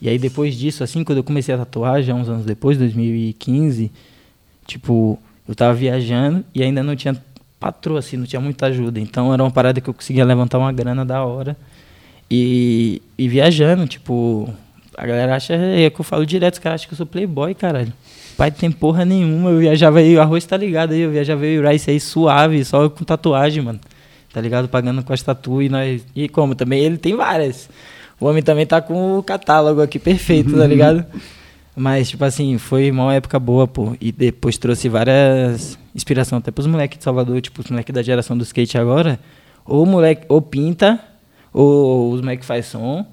E aí, depois disso, assim, quando eu comecei a tatuar, já uns anos depois, 2015, tipo, eu tava viajando e ainda não tinha patroa, assim, não tinha muita ajuda. Então, era uma parada que eu conseguia levantar uma grana da hora. E, e viajando, tipo, a galera acha, é que eu falo direto, os caras acham que eu sou playboy, caralho pai tem porra nenhuma. Eu viajava aí, o arroz tá ligado aí, eu viajava aí o Rice aí suave, só com tatuagem, mano. Tá ligado? Pagando com as tatu e nós. E como também ele tem várias. O homem também tá com o catálogo aqui perfeito, tá [laughs] ligado? Mas, tipo assim, foi uma época boa, pô. E depois trouxe várias inspiração até pros moleques de Salvador, tipo, os moleques da geração do skate agora. Ou moleque, ou pinta, ou os moleques faz som,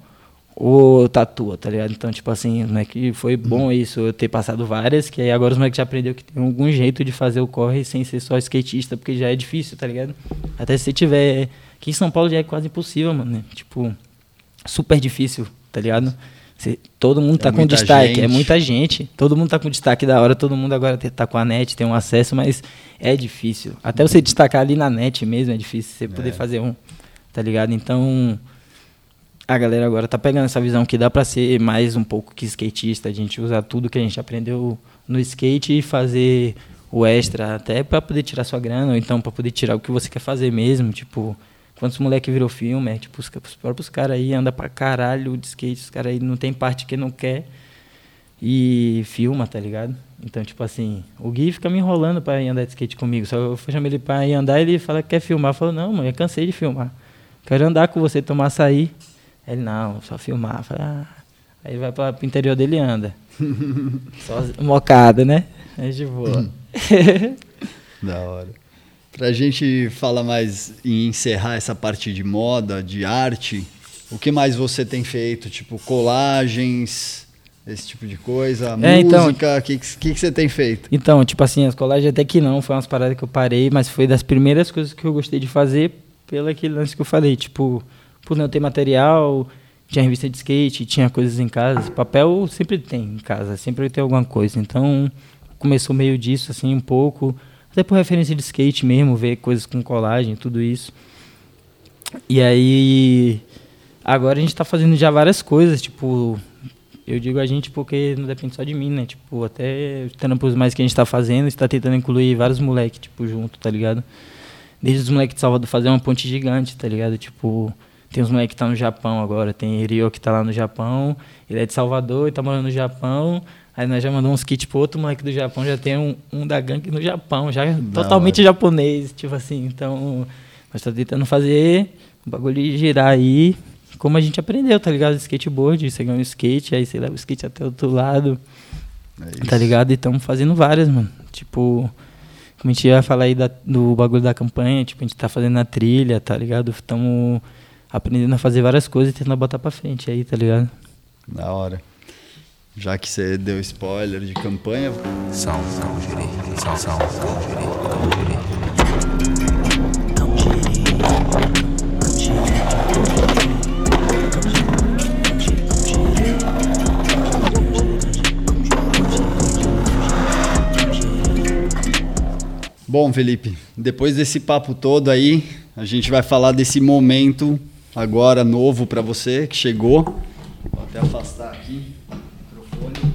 ou tatua, tá ligado? Então, tipo assim, né, que foi bom uhum. isso, eu ter passado várias, que aí agora os moleques já aprendeu que tem algum jeito de fazer o corre sem ser só skatista, porque já é difícil, tá ligado? Até se você tiver. Aqui em São Paulo já é quase impossível, mano. Né? Tipo, super difícil, tá ligado? Você, todo mundo é tá com destaque, é gente. é muita gente. Todo mundo tá com destaque da hora, todo mundo agora tá com a net, tem um acesso, mas é difícil. Até você destacar ali na net mesmo é difícil, você é. poder fazer um, tá ligado? Então a galera agora tá pegando essa visão que dá para ser mais um pouco que skatista, a gente usar tudo que a gente aprendeu no skate e fazer o extra até para poder tirar sua grana ou então para poder tirar o que você quer fazer mesmo, tipo, quantos moleque virou filme, é, tipo, os, os próprios caras aí andam pra caralho de skate, os caras aí não tem parte que não quer e filma, tá ligado? Então, tipo assim, o Gui fica me enrolando para ir andar de skate comigo. Só eu chamei ele para ir andar, ele fala que quer filmar. Eu falo, não, mano, eu cansei de filmar. Quero andar com você, tomar açaí. Ele, não, só filmar. Falei, ah. Aí vai para o interior dele e anda. [laughs] só mocada, né? É de boa. [laughs] da hora. Pra gente falar mais e encerrar essa parte de moda, de arte, o que mais você tem feito? Tipo, colagens, esse tipo de coisa, é, então, música, o que, que, que você tem feito? Então, tipo assim, as colagens até que não, foi umas paradas que eu parei, mas foi das primeiras coisas que eu gostei de fazer pelo aquele lance que eu falei, tipo, por não ter material, tinha revista de skate, tinha coisas em casa. Papel sempre tem em casa, sempre tem alguma coisa. Então, começou meio disso, assim, um pouco. Até por referência de skate mesmo, ver coisas com colagem, tudo isso. E aí, agora a gente está fazendo já várias coisas, tipo, eu digo a gente porque não depende só de mim, né? Tipo, até trampos mais que a gente está fazendo, está tentando incluir vários moleques, tipo, junto, tá ligado? Desde os moleques de Salvador fazer uma ponte gigante, tá ligado? Tipo, tem uns moleques que tá no Japão agora. Tem Irio que tá lá no Japão. Ele é de Salvador e tá morando no Japão. Aí nós já mandamos uns kits pro outro moleque do Japão. Já tem um, um da gangue no Japão. Já da totalmente hora. japonês. Tipo assim. Então, nós tá tentando fazer o bagulho girar aí. Como a gente aprendeu, tá ligado? Skateboard. Você ganha um skate. Aí você leva o skate até o outro lado. É tá ligado? E estamos fazendo várias, mano. Tipo... Como a gente ia falar aí da, do bagulho da campanha, tipo, a gente tá fazendo na trilha, tá ligado? Estamos aprendendo a fazer várias coisas e tentando botar pra frente aí, tá ligado? Da hora. Já que você deu spoiler de campanha. São, são, giri. São, são, são, giri. São, Bom, Felipe, depois desse papo todo aí, a gente vai falar desse momento agora novo para você que chegou. Vou até afastar aqui o microfone.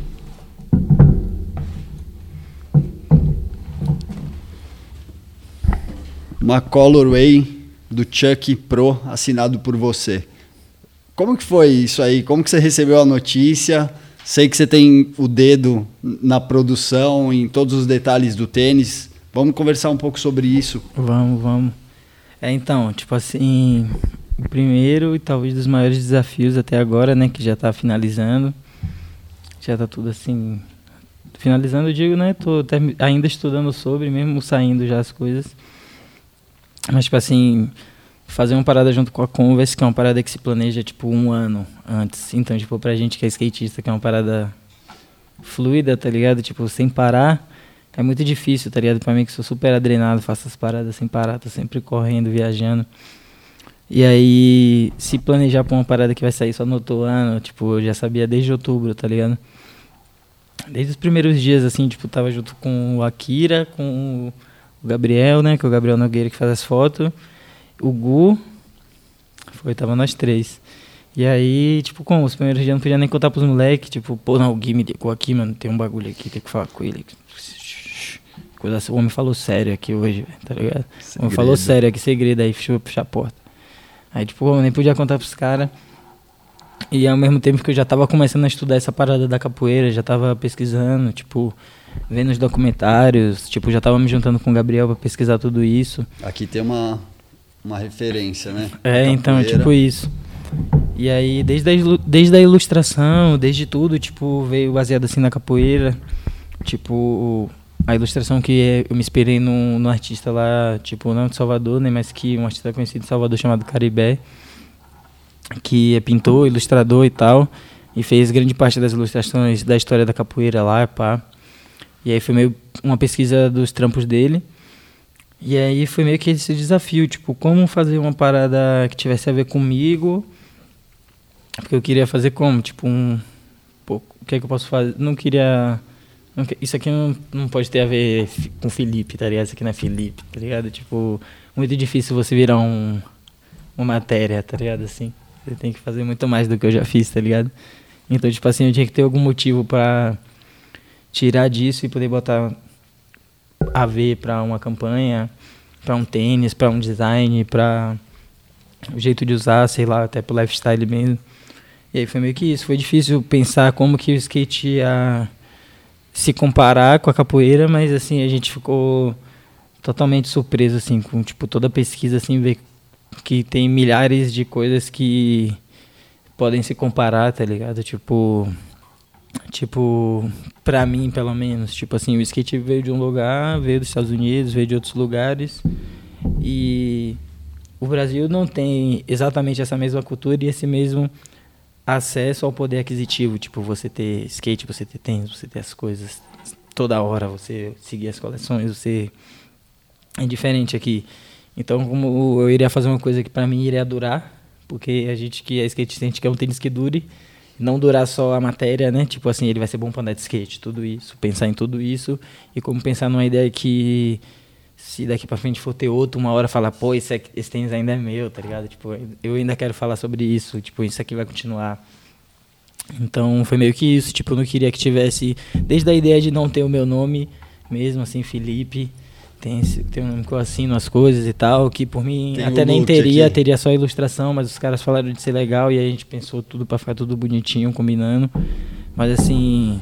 Uma Colorway do Chuck Pro assinado por você. Como que foi isso aí? Como que você recebeu a notícia? Sei que você tem o dedo na produção, em todos os detalhes do tênis. Vamos conversar um pouco sobre isso. Vamos, vamos. É, então, tipo assim, o primeiro e talvez dos maiores desafios até agora, né, que já está finalizando. Já está tudo assim, finalizando, eu digo, né, tô ainda estudando sobre, mesmo saindo já as coisas. Mas, tipo assim, fazer uma parada junto com a Converse, que é uma parada que se planeja, tipo, um ano antes. Então, tipo, pra gente que é skatista, que é uma parada fluida, tá ligado? Tipo, sem parar é muito difícil, tá ligado? Pra mim que sou super adrenado, faço as paradas sem parar, tô sempre correndo, viajando. E aí, se planejar pra uma parada que vai sair só no outro ano, tipo, eu já sabia desde outubro, tá ligado? Desde os primeiros dias, assim, tipo, tava junto com o Akira, com o Gabriel, né? Que é o Gabriel Nogueira que faz as fotos. O Gu. Foi, tava nós três. E aí, tipo, como os primeiros dias não podia nem contar pros moleques, tipo, pô, não, o Gui me ligou aqui, mano, tem um bagulho aqui, tem que falar com ele coisa assim. O homem falou sério aqui hoje, tá ligado? Segredo. O homem falou sério aqui, segredo aí, fechou puxar a porta. Aí, tipo, eu nem podia contar pros caras. E ao mesmo tempo que eu já tava começando a estudar essa parada da capoeira, já tava pesquisando, tipo, vendo os documentários, tipo, já tava me juntando com o Gabriel para pesquisar tudo isso. Aqui tem uma, uma referência, né? É, então, tipo isso. E aí, desde a, desde a ilustração, desde tudo, tipo, veio baseado assim na capoeira. Tipo, a ilustração que eu me inspirei no, no artista lá, tipo, não de Salvador, né, mas que um artista conhecido de Salvador chamado Caribé, que é pintor, ilustrador e tal, e fez grande parte das ilustrações da história da capoeira lá, pá. E aí foi meio uma pesquisa dos trampos dele. E aí foi meio que esse desafio, tipo, como fazer uma parada que tivesse a ver comigo, porque eu queria fazer como, tipo, um, pô, o que é que eu posso fazer? Não queria isso aqui não, não pode ter a ver com Felipe, tá ligado? Isso aqui não é Felipe, tá ligado? Tipo, muito difícil você virar um, uma matéria, tá ligado? Assim, você tem que fazer muito mais do que eu já fiz, tá ligado? Então, tipo assim, eu tinha que ter algum motivo para tirar disso e poder botar a ver para uma campanha, para um tênis, para um design, para o jeito de usar, sei lá, até pro lifestyle mesmo. E aí foi meio que isso. Foi difícil pensar como que o skate ia se comparar com a capoeira, mas assim, a gente ficou totalmente surpreso assim com tipo toda a pesquisa assim ver que tem milhares de coisas que podem se comparar, tá ligado? Tipo, tipo, pra mim, pelo menos, tipo assim, o skate veio de um lugar, veio dos Estados Unidos, veio de outros lugares e o Brasil não tem exatamente essa mesma cultura e esse mesmo acesso ao poder aquisitivo, tipo você ter skate, você ter tênis, você ter as coisas toda hora, você seguir as coleções, você é diferente aqui. Então, como eu iria fazer uma coisa que para mim iria durar, porque a gente que é skate a gente quer um tênis que dure, não durar só a matéria, né? Tipo assim, ele vai ser bom para andar de skate, tudo isso, pensar em tudo isso e como pensar numa ideia que se daqui pra frente for ter outro, uma hora falar, pô, esse, aqui, esse tênis ainda é meu, tá ligado? Tipo, eu ainda quero falar sobre isso, tipo, isso aqui vai continuar. Então foi meio que isso, tipo, eu não queria que tivesse, desde a ideia de não ter o meu nome, mesmo assim, Felipe, tem, esse, tem um nome que eu assino as coisas e tal, que por mim tem até nem teria, aqui. teria só ilustração, mas os caras falaram de ser legal e a gente pensou tudo para ficar tudo bonitinho, combinando. Mas assim,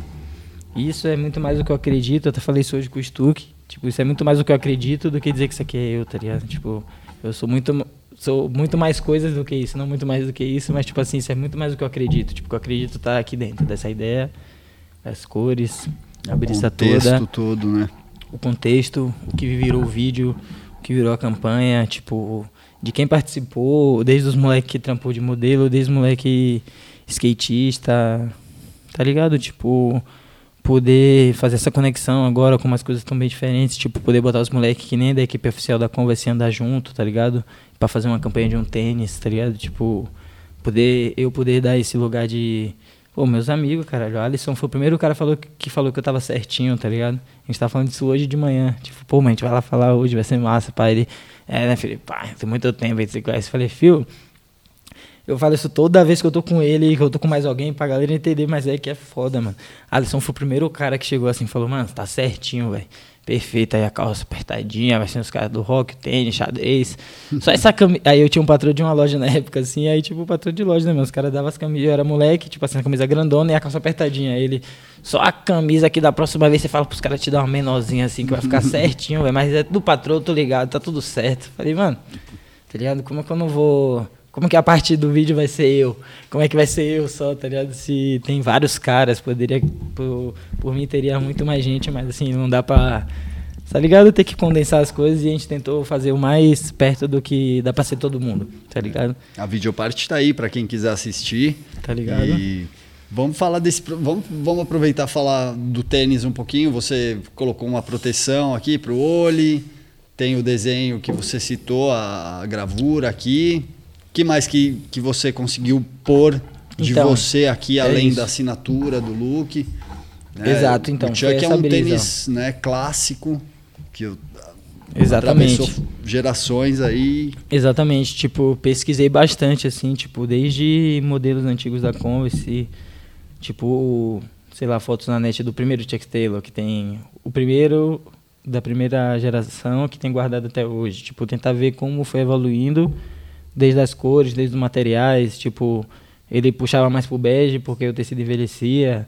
isso é muito mais do que eu acredito, eu até falei isso hoje com o Stuck, Tipo, isso é muito mais o que eu acredito do que dizer que isso aqui é eu, tá ligado? Tipo, eu sou muito sou muito mais coisas do que isso, não muito mais do que isso, mas tipo assim, isso é muito mais do que eu acredito. Tipo, que eu acredito tá aqui dentro dessa ideia, as cores, a brisa toda. O contexto todo, né? O contexto, o que virou o vídeo, o que virou a campanha, tipo, de quem participou, desde os moleques que trampou de modelo, desde os moleque skatista, tá ligado? Tipo, poder fazer essa conexão agora com umas coisas tão bem diferentes, tipo, poder botar os moleques que nem da equipe oficial da Converse andar junto, tá ligado? Pra fazer uma campanha de um tênis, tá ligado? Tipo, poder, eu poder dar esse lugar de Pô, meus amigos, caralho. O Alisson foi o primeiro cara falou que, que falou que eu tava certinho, tá ligado? A gente tava falando disso hoje de manhã. Tipo, pô, mas a gente vai lá falar hoje, vai ser massa, pai. Ele, é, né, filho? Pá, tem muito tempo aí, você conhece. Eu falei, fio, eu falo isso toda vez que eu tô com ele, que eu tô com mais alguém, pra galera entender, mas é que é foda, mano. Alisson foi o primeiro cara que chegou assim, falou, mano, tá certinho, velho perfeita, aí a calça apertadinha, vai ser os caras do rock, tênis, xadrez. Só essa camisa. Aí eu tinha um patrão de uma loja na época, assim, aí tipo, o patrão de loja, né, mano? Os caras davam as camisas, eu era moleque, tipo assim, a camisa grandona e a calça apertadinha. Aí ele, só a camisa que da próxima vez você fala pros caras te dar uma menorzinha assim, que vai ficar certinho, velho. Mas é do patrão, tô ligado, tá tudo certo. Falei, mano, tá ligado? Como é que eu não vou como que a parte do vídeo vai ser eu? Como é que vai ser eu só, tá ligado? Se tem vários caras, poderia. Por, por mim teria muito mais gente, mas assim, não dá pra. Tá ligado? Ter que condensar as coisas e a gente tentou fazer o mais perto do que dá pra ser todo mundo, tá ligado? A videoparte tá aí pra quem quiser assistir. Tá ligado? E vamos falar desse. Vamos, vamos aproveitar falar do tênis um pouquinho. Você colocou uma proteção aqui pro olho. Tem o desenho que você citou, a gravura aqui que mais que, que você conseguiu pôr de então, você aqui, é além é da assinatura, do look? Né? Exato, então. O Chuck é um brisa. tênis né, clássico, que eu, Exatamente. gerações aí. Exatamente, tipo, pesquisei bastante, assim, tipo, desde modelos antigos da Converse, tipo, sei lá, fotos na net do primeiro Chuck Taylor, que tem o primeiro da primeira geração que tem guardado até hoje. Tipo, tentar ver como foi evoluindo desde as cores, desde os materiais, tipo, ele puxava mais pro bege porque o tecido envelhecia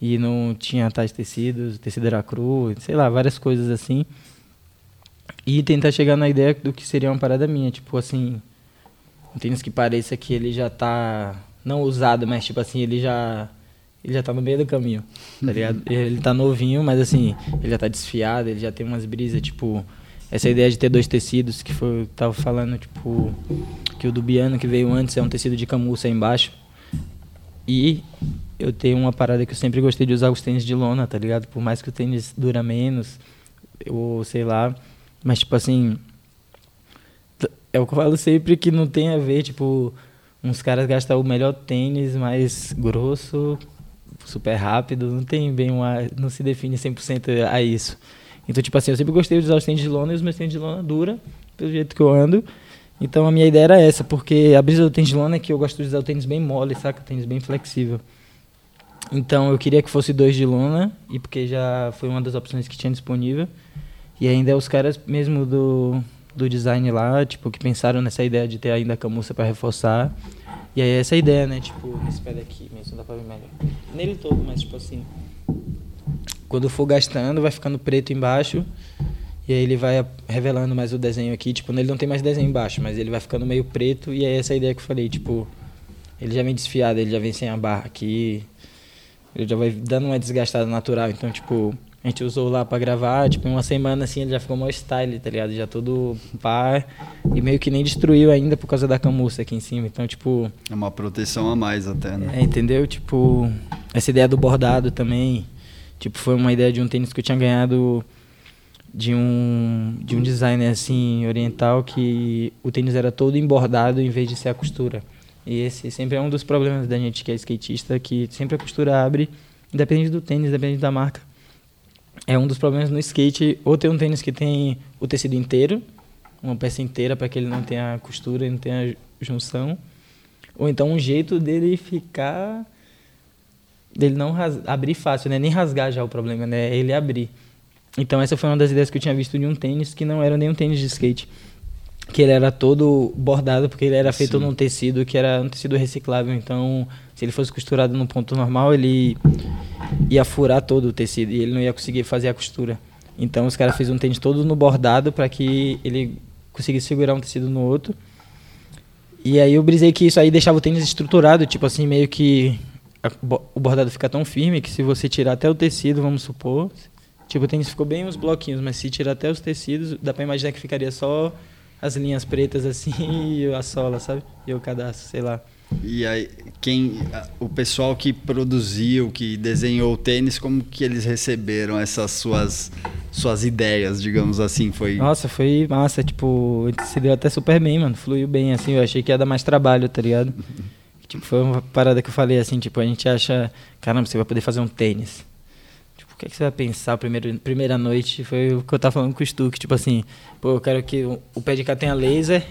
e não tinha tais tecidos, o tecido era cru, sei lá, várias coisas assim. E tentar chegar na ideia do que seria uma parada minha, tipo assim, um tênis que pareça que ele já tá não usado, mas tipo assim, ele já ele já tá no meio do caminho, tá ligado? [laughs] Ele tá novinho, mas assim, ele já tá desfiado, ele já tem umas brisas, tipo, essa ideia de ter dois tecidos, que foi eu tava falando, tipo, que o Dubiano que veio antes é um tecido de camurça embaixo. E eu tenho uma parada que eu sempre gostei de usar os tênis de lona, tá ligado? Por mais que o tênis dura menos, ou sei lá, mas tipo assim, é o que eu falo sempre que não tem a ver, tipo, uns caras gastam o melhor tênis mais grosso, super rápido, não tem bem uma, não se define 100% a isso. Então, tipo assim, eu sempre gostei de usar os tênis de lona e os meus tênis de lona dura, pelo jeito que eu ando. Então a minha ideia era essa, porque a brisa do tênis de lona é que eu gosto de usar o tênis bem mole, saca? O tênis bem flexível. Então eu queria que fosse dois de lona, e porque já foi uma das opções que tinha disponível. E ainda é os caras mesmo do, do design lá, tipo, que pensaram nessa ideia de ter ainda a camuça para reforçar. E aí essa ideia, né? Tipo, nesse pé daqui mesmo, dá pra ver melhor. Nele todo, mas tipo assim. Quando for gastando, vai ficando preto embaixo. E aí ele vai revelando mais o desenho aqui. Tipo, ele não tem mais desenho embaixo, mas ele vai ficando meio preto. E é essa ideia que eu falei, tipo... Ele já vem desfiado, ele já vem sem a barra aqui. Ele já vai dando uma desgastada natural. Então, tipo, a gente usou lá pra gravar. Tipo, em uma semana, assim, ele já ficou mais style, tá ligado? Já todo pá. E meio que nem destruiu ainda por causa da camuça aqui em cima. Então, tipo... É uma proteção a mais até, né? É, entendeu? Tipo, essa ideia do bordado também Tipo, foi uma ideia de um tênis que eu tinha ganhado de um, de um designer assim oriental que o tênis era todo embordado em vez de ser a costura. E esse sempre é um dos problemas da gente que é skatista, que sempre a costura abre, independente do tênis, independente da marca. É um dos problemas no skate, ou ter um tênis que tem o tecido inteiro, uma peça inteira para que ele não tenha costura, não tenha junção, ou então um jeito dele ficar dele não abrir fácil, né? Nem rasgar já o problema, né? Ele abrir. Então essa foi uma das ideias que eu tinha visto de um tênis que não era nem um tênis de skate. Que ele era todo bordado, porque ele era feito Sim. num tecido que era um tecido reciclável. Então, se ele fosse costurado no ponto normal, ele ia furar todo o tecido e ele não ia conseguir fazer a costura. Então, os caras fez um tênis todo no bordado para que ele conseguisse segurar um tecido no outro. E aí eu brisei que isso aí deixava o tênis estruturado, tipo assim, meio que o bordado fica tão firme que se você tirar até o tecido, vamos supor, tipo, o tênis ficou bem uns bloquinhos, mas se tirar até os tecidos, dá para imaginar que ficaria só as linhas pretas assim [laughs] e a sola, sabe? E o cadastro, sei lá. E aí, quem, o pessoal que produziu, que desenhou o tênis, como que eles receberam essas suas suas ideias, digamos assim, foi? Nossa, foi massa, tipo, se deu até super bem, mano, fluiu bem assim, eu achei que ia dar mais trabalho, tá ligado? [laughs] Tipo, foi uma parada que eu falei assim, tipo, a gente acha, caramba, você vai poder fazer um tênis. Tipo, o que, é que você vai pensar primeiro, primeira noite? Foi o que eu tava falando com o Stuck, tipo assim, pô, eu quero que o, o pé de cá tenha laser,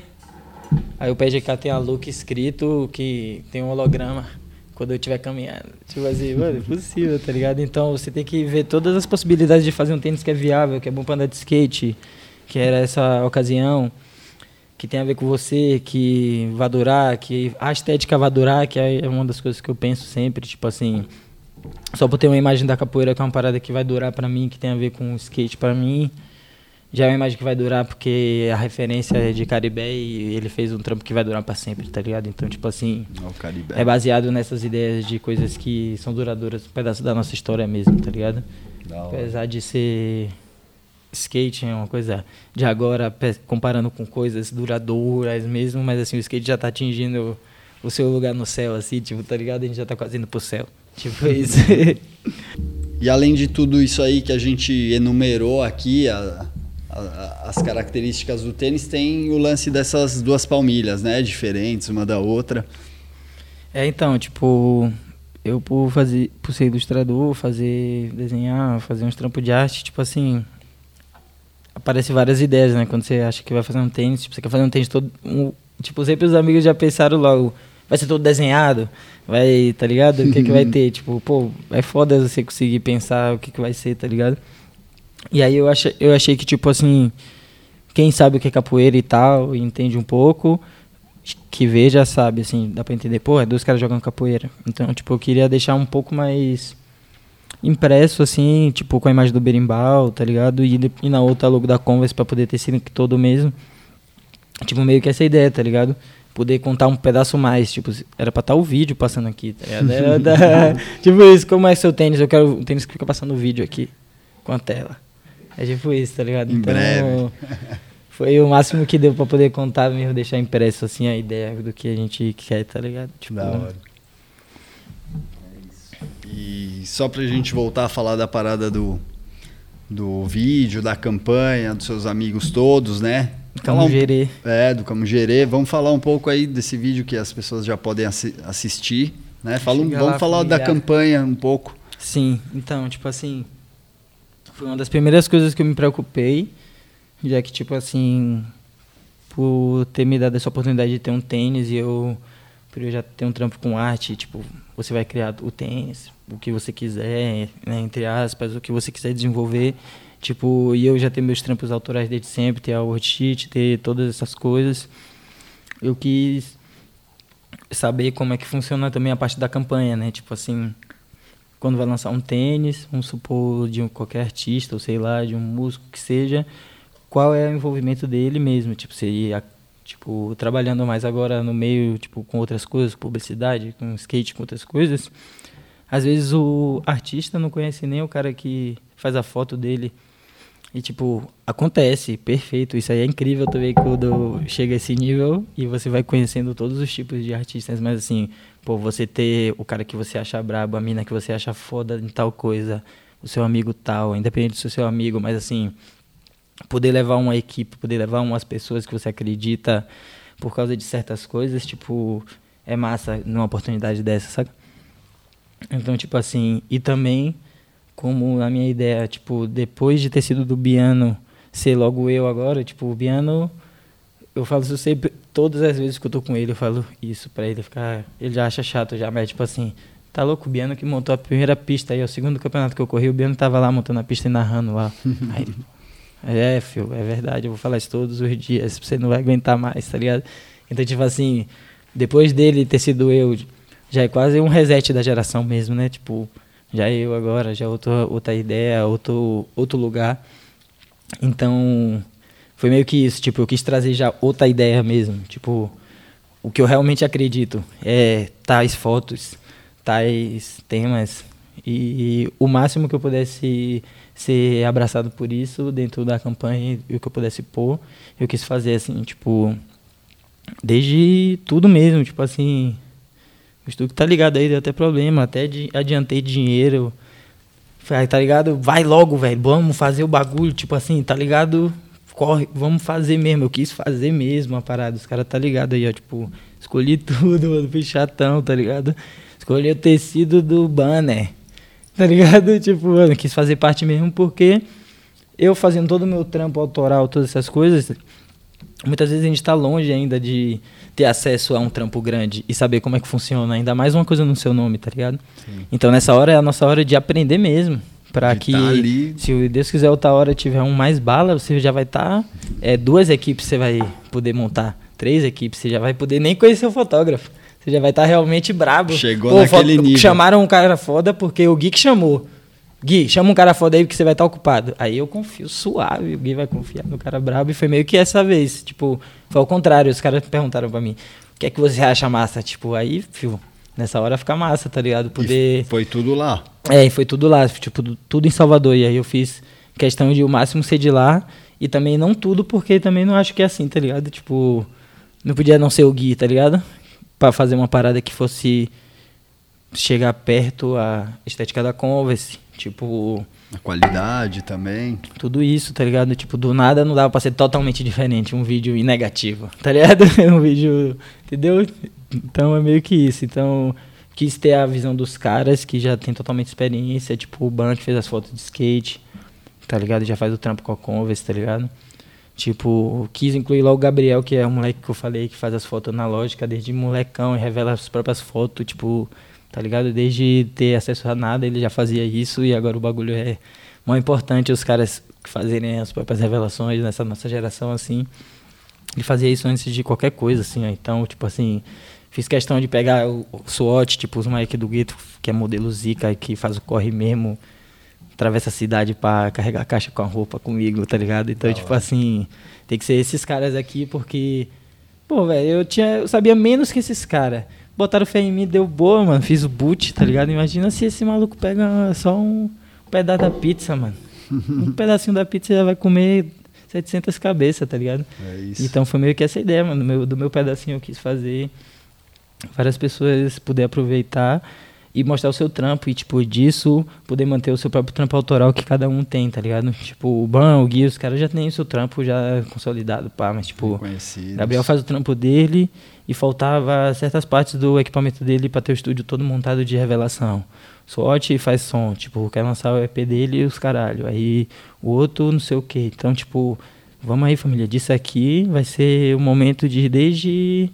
aí o pé de cá tenha look escrito, que tem um holograma quando eu estiver caminhando. Tipo assim, mano, é possível, tá ligado? Então você tem que ver todas as possibilidades de fazer um tênis que é viável, que é bom pra andar de skate, que era essa ocasião que tem a ver com você, que vai durar, que a estética vai durar, que é uma das coisas que eu penso sempre, tipo assim, só por ter uma imagem da capoeira que é uma parada que vai durar para mim, que tem a ver com o skate para mim, já é uma imagem que vai durar porque a referência é de Caribé e ele fez um trampo que vai durar para sempre, tá ligado? Então, tipo assim, é baseado nessas ideias de coisas que são duradouras, um pedaço da nossa história mesmo, tá ligado? Apesar de ser skate é uma coisa de agora, comparando com coisas duradouras mesmo, mas assim, o skate já tá atingindo o seu lugar no céu, assim, tipo, tá ligado? A gente já tá quase indo pro céu. Tipo isso. [laughs] e além de tudo isso aí que a gente enumerou aqui, a, a, as características do tênis, tem o lance dessas duas palmilhas, né? Diferentes uma da outra. É, então, tipo, eu por fazer, por ser ilustrador, fazer, desenhar, fazer uns trampos de arte, tipo assim, aparece várias ideias, né? Quando você acha que vai fazer um tênis, tipo, você quer fazer um tênis todo. Um, tipo, sempre os amigos já pensaram logo, vai ser todo desenhado, vai, tá ligado? O que, que vai [laughs] ter? Tipo, pô, é foda você conseguir pensar o que, que vai ser, tá ligado? E aí eu, ach, eu achei que, tipo assim, quem sabe o que é capoeira e tal, entende um pouco, que vê já sabe, assim, dá pra entender, pô, é dois caras jogando capoeira. Então, tipo, eu queria deixar um pouco mais impresso, assim, tipo, com a imagem do berimbau, tá ligado? E, e na outra logo da Converse pra poder ter sido todo mesmo. Tipo, meio que essa ideia, tá ligado? Poder contar um pedaço mais, tipo, era pra estar tá o vídeo passando aqui, tá ligado? Era da, [laughs] [laughs] tipo isso, como é seu tênis? Eu quero um tênis que fica passando o vídeo aqui, com a tela. É tipo isso, tá ligado? Em então, breve. [laughs] Foi o máximo que deu pra poder contar mesmo, deixar impresso, assim, a ideia do que a gente quer, tá ligado? Tipo, da hora. E só para a gente voltar a falar da parada do, do vídeo, da campanha, dos seus amigos todos, né? Camugerê. Um, é, do Camugerê. Vamos falar um pouco aí desse vídeo que as pessoas já podem assi assistir, né? Fala, vamos falar da campanha um pouco. Sim, então, tipo assim, foi uma das primeiras coisas que eu me preocupei, já que, tipo assim, por ter me dado essa oportunidade de ter um tênis e eu, eu já ter um trampo com arte, tipo, você vai criar o tênis, o que você quiser, né, entre aspas, o que você quiser desenvolver. Tipo, e eu já tenho meus trampos autorais desde sempre, ter a worksheet, ter todas essas coisas. Eu quis saber como é que funciona também a parte da campanha, né? Tipo assim, quando vai lançar um tênis, vamos supor de um, qualquer artista, ou sei lá, de um músico que seja, qual é o envolvimento dele mesmo? Tipo, seria tipo, trabalhando mais agora no meio, tipo, com outras coisas, publicidade, com skate, com outras coisas, às vezes o artista não conhece nem o cara que faz a foto dele. E, tipo, acontece, perfeito. Isso aí é incrível também quando chega a esse nível e você vai conhecendo todos os tipos de artistas. Mas, assim, pô, você ter o cara que você acha brabo, a mina que você acha foda em tal coisa, o seu amigo tal, independente do seu, amigo, mas, assim, poder levar uma equipe, poder levar umas pessoas que você acredita por causa de certas coisas, tipo, é massa numa oportunidade dessa, sabe? Então, tipo assim, e também, como a minha ideia, tipo, depois de ter sido do Biano ser logo eu agora, tipo, o Biano, eu falo isso sempre, todas as vezes que eu tô com ele, eu falo isso pra ele ficar, ele já acha chato já, mas tipo assim, tá louco, o Biano que montou a primeira pista aí, o segundo campeonato que eu corri, o Biano tava lá montando a pista e narrando lá. [laughs] aí, é, filho, é verdade, eu vou falar isso todos os dias, você não vai aguentar mais, tá ligado? Então, tipo assim, depois dele ter sido eu, já é quase um reset da geração mesmo, né? Tipo, já eu agora, já outra, outra ideia, outro, outro lugar. Então, foi meio que isso, tipo, eu quis trazer já outra ideia mesmo, tipo, o que eu realmente acredito é tais fotos, tais temas, e o máximo que eu pudesse ser abraçado por isso dentro da campanha e o que eu pudesse pôr, eu quis fazer assim, tipo, desde tudo mesmo, tipo assim, o estudo tá ligado aí, deu até problema, até adiantei dinheiro. Falei, tá ligado? Vai logo, velho, vamos fazer o bagulho, tipo assim, tá ligado? corre, vamos fazer mesmo. Eu quis fazer mesmo a parada. Os caras tá ligado aí, ó. Tipo, escolhi [laughs] tudo, mano. Fui chatão, tá ligado? Escolhi o tecido do banner. [laughs] Tá ligado? Tipo, mano, quis fazer parte mesmo porque eu fazendo todo o meu trampo autoral, todas essas coisas, muitas vezes a gente tá longe ainda de ter acesso a um trampo grande e saber como é que funciona, ainda mais uma coisa no seu nome, tá ligado? Sim. Então nessa hora é a nossa hora de aprender mesmo. Pra de que, tá se Deus quiser, outra hora tiver um mais bala, você já vai estar. Tá, é, duas equipes você vai poder montar. Três equipes, você já vai poder nem conhecer o fotógrafo. Você já vai estar tá realmente brabo. Chegou Pô, naquele nível. Chamaram um cara foda porque o Gui que chamou. Gui, chama um cara foda aí que você vai estar tá ocupado. Aí eu confio suave, o Gui vai confiar no cara brabo. E foi meio que essa vez. Tipo, foi ao contrário. Os caras perguntaram pra mim: o que é que você acha massa? Tipo, aí, fio, nessa hora fica massa, tá ligado? Poder. E foi tudo lá. É, foi tudo lá. Tipo, tudo em Salvador. E aí eu fiz questão de o máximo ser de lá. E também não tudo, porque também não acho que é assim, tá ligado? Tipo, não podia não ser o Gui, tá ligado? Pra fazer uma parada que fosse chegar perto a estética da Converse. Tipo. A qualidade também. Tudo isso, tá ligado? Tipo, do nada não dava pra ser totalmente diferente. Um vídeo negativo, tá ligado? [laughs] um vídeo. Entendeu? Então é meio que isso. Então, quis ter a visão dos caras que já tem totalmente experiência. Tipo, o Ban que fez as fotos de skate, tá ligado? Já faz o trampo com a Converse, tá ligado? Tipo, quis incluir lá o Gabriel, que é o moleque que eu falei que faz as fotos analógicas desde molecão e revela as próprias fotos. Tipo, tá ligado? Desde ter acesso a nada, ele já fazia isso e agora o bagulho é mais importante os caras fazerem as próprias revelações nessa nossa geração, assim. Ele fazia isso antes de qualquer coisa, assim, ó. Então, tipo assim, fiz questão de pegar o, o tipo, os moleques do gueto, que é modelo Zika que faz o corre mesmo, atravessa a cidade para carregar a caixa com a roupa comigo, tá ligado? Então, tipo assim, tem que ser esses caras aqui, porque, pô, velho, eu tinha, eu sabia menos que esses caras botaram fé em mim, deu boa, mano. Fiz o boot, tá ligado? Imagina se esse maluco pega só um pedaço da pizza, mano. [laughs] um pedacinho da pizza já vai comer 700 cabeças, tá ligado? É isso. Então foi meio que essa ideia, mano. Do meu, do meu pedacinho eu quis fazer várias pessoas poder aproveitar e mostrar o seu trampo e, tipo, disso poder manter o seu próprio trampo autoral que cada um tem, tá ligado? Tipo, o Ban, o Gui, os caras já têm o seu trampo já consolidado, pá, mas, tipo, Gabriel faz o trampo dele e faltava certas partes do equipamento dele para ter o estúdio todo montado de revelação. SWAT faz som, tipo, quer lançar o EP dele e os caralho. Aí o outro não sei o que. Então, tipo, vamos aí, família. Disso aqui vai ser o momento de desde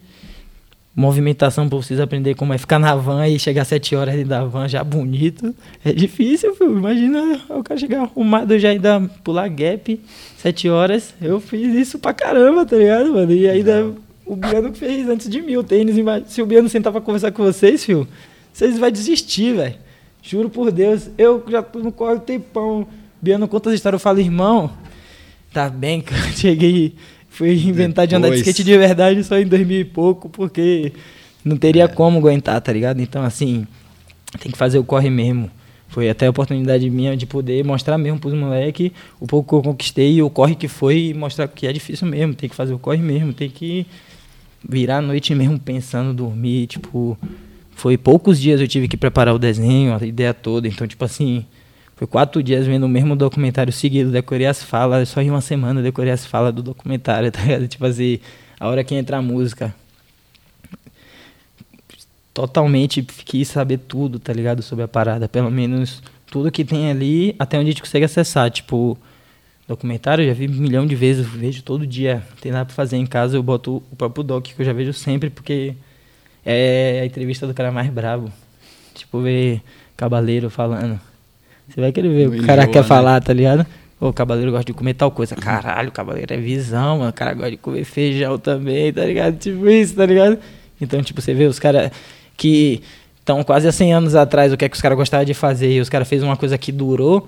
movimentação para vocês aprender como é ficar na van e chegar às 7 horas dentro da van já bonito. É difícil, filho. Imagina o cara chegar arrumado já ainda pular gap 7 horas. Eu fiz isso pra caramba, tá ligado, mano? E ainda o Biano fez antes de mim o tênis. Se o Biano sentar pra conversar com vocês, filho, vocês vão desistir, velho. Juro por Deus. Eu já tô no corre tempão. Biano conta as histórias. Eu falo, irmão, tá bem, [laughs] cara. Cheguei, fui inventar Depois... de andar de skate de verdade só em 2000 e pouco, porque não teria é. como aguentar, tá ligado? Então, assim, tem que fazer o corre mesmo. Foi até a oportunidade minha de poder mostrar mesmo pros moleques o pouco que eu conquistei e o corre que foi e mostrar que é difícil mesmo, tem que fazer o corre mesmo, tem que virar a noite mesmo pensando, dormir, tipo, foi poucos dias eu tive que preparar o desenho, a ideia toda, então, tipo assim, foi quatro dias vendo o mesmo documentário seguido, decorei as falas, só em uma semana decorei as falas do documentário, [laughs] tá ligado? Tipo assim, a hora que entra a música. Totalmente quis saber tudo, tá ligado? Sobre a parada, pelo menos tudo que tem ali, até onde a gente consegue acessar, tipo, Documentário eu já vi um milhão de vezes, vejo todo dia. Tem nada pra fazer em casa, eu boto o próprio doc, que eu já vejo sempre, porque é a entrevista do cara mais brabo. Tipo, ver Cabaleiro falando. Você vai querer ver o que o cara quer né? falar, tá ligado? o Cabaleiro gosta de comer tal coisa. Caralho, o Cabaleiro é visão, mano. O cara gosta de comer feijão também, tá ligado? Tipo isso, tá ligado? Então, tipo, você vê os caras que estão quase há 100 anos atrás, o que é que os caras gostavam de fazer, e os caras fez uma coisa que durou,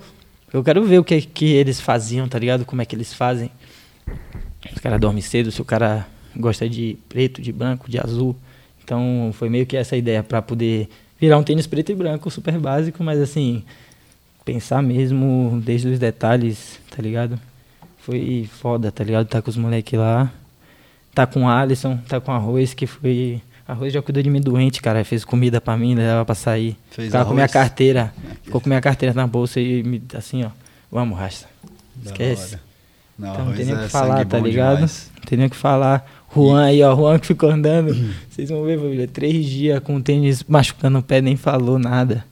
eu quero ver o que, que eles faziam, tá ligado? Como é que eles fazem. Os caras dormem cedo, se o cara gosta de preto, de branco, de azul. Então foi meio que essa ideia para poder virar um tênis preto e branco, super básico, mas assim, pensar mesmo desde os detalhes, tá ligado? Foi foda, tá ligado? Tá com os moleques lá. Tá com o Alisson, tá com arroz, que foi Arroz já cuidou de mim doente, cara. Fez comida pra mim, levava pra sair. Fez Ficava com minha carteira. Ficou com minha carteira na bolsa e me, assim, ó. Vamos, rasta. Esquece. Não, então não tem nem o é que falar, tá ligado? demais. Não tem nem o que falar. Juan aí, ó, Juan que ficou andando. Vocês vão ver, família, três dias com o tênis machucando o pé, nem falou nada.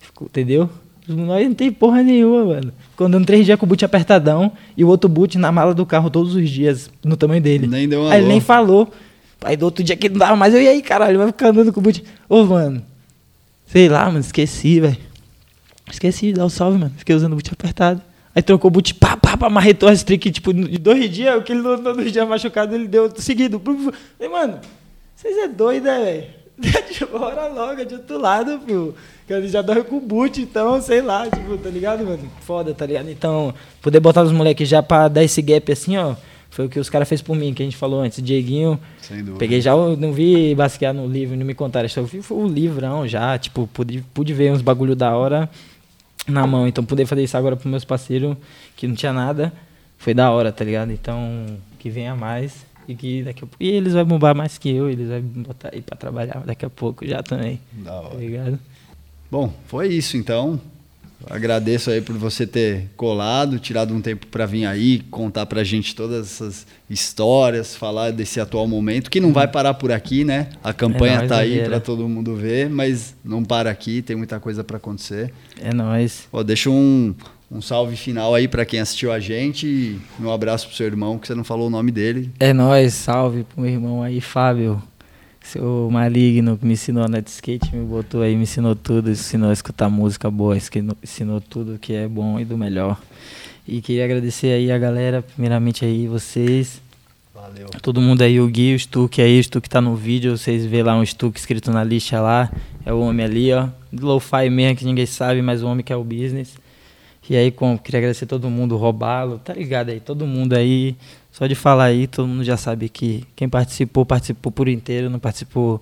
Ficou, entendeu? Nós não tem porra nenhuma, mano. Ficou andando três dias com o boot apertadão e o outro boot na mala do carro todos os dias, no tamanho dele. Nem deu uma Aí ele nem falou. Aí do outro dia que não dava mais, eu e aí, caralho, vai ficar andando com o boot. Ô, mano, sei lá, mano, esqueci, velho. Esqueci de dar o salve, mano. Fiquei usando o boot apertado. Aí trocou o boot, pá, pá, pá, marretou as trick, tipo, de dois dias, o que ele não andou dois dias machucado, ele deu seguido. Falei, mano, vocês é doido, né, velho? [laughs] Bora logo, é de outro lado, pô. Que ele já dorme com o boot, então, sei lá, tipo, tá ligado, mano? Foda, tá ligado? Então, poder botar os moleques já pra dar esse gap assim, ó, foi o que os caras fez por mim, que a gente falou antes. Dieguinho, Sem dúvida. Peguei já, não vi basquear no livro, não me contaram. Eu vi o livrão já, tipo, pude, pude ver uns bagulho da hora na mão. Então, poder fazer isso agora pros meus parceiros, que não tinha nada, foi da hora, tá ligado? Então, que venha mais e que daqui a pouco. E eles vão bombar mais que eu, eles vão botar aí pra trabalhar daqui a pouco já também, Da tá hora. ligado? Bom, foi isso então. Agradeço aí por você ter colado, tirado um tempo para vir aí, contar pra gente todas essas histórias, falar desse atual momento, que não vai parar por aqui, né? A campanha É tá aí para todo mundo ver, mas não para aqui, tem muita coisa para acontecer. É nóis. Ó, deixa um, um salve final aí para quem assistiu a gente e um abraço pro seu irmão, que você não falou o nome dele. É nóis, salve pro meu irmão aí, Fábio. Seu maligno que me ensinou a andar de skate, me botou aí, me ensinou tudo, ensinou a escutar música boa, ensinou, tudo que é bom e do melhor. E queria agradecer aí a galera, primeiramente aí vocês, Valeu. todo mundo aí, o Gui, o Stuck aí, o Stuck tá no vídeo, vocês vê lá um Stuck escrito na lixa lá, é o homem ali, ó, lo-fi mesmo que ninguém sabe, mas o homem que é o business. E aí, com, queria agradecer todo mundo, roubá-lo, tá ligado aí, todo mundo aí, só de falar aí, todo mundo já sabe que quem participou, participou por inteiro, não participou,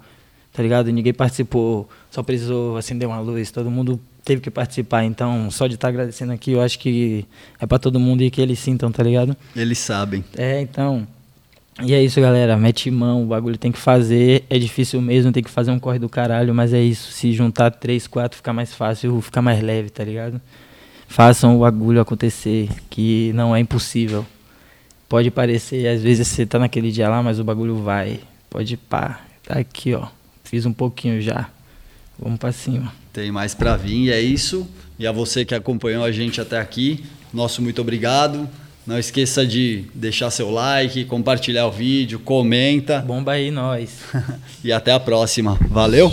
tá ligado? Ninguém participou, só precisou acender uma luz, todo mundo teve que participar, então só de estar agradecendo aqui, eu acho que é pra todo mundo e que eles sintam, tá ligado? Eles sabem. É, então. E é isso, galera. Mete mão, o bagulho tem que fazer. É difícil mesmo, tem que fazer um corre do caralho, mas é isso. Se juntar três, quatro, fica mais fácil, fica mais leve, tá ligado? Façam o bagulho acontecer, que não é impossível. Pode parecer, às vezes você tá naquele dia lá, mas o bagulho vai. Pode pá. Tá aqui, ó. Fiz um pouquinho já. Vamos pra cima. Tem mais para vir e é isso. E a você que acompanhou a gente até aqui, nosso muito obrigado. Não esqueça de deixar seu like, compartilhar o vídeo, comenta Bomba aí, nós. [laughs] e até a próxima. Valeu!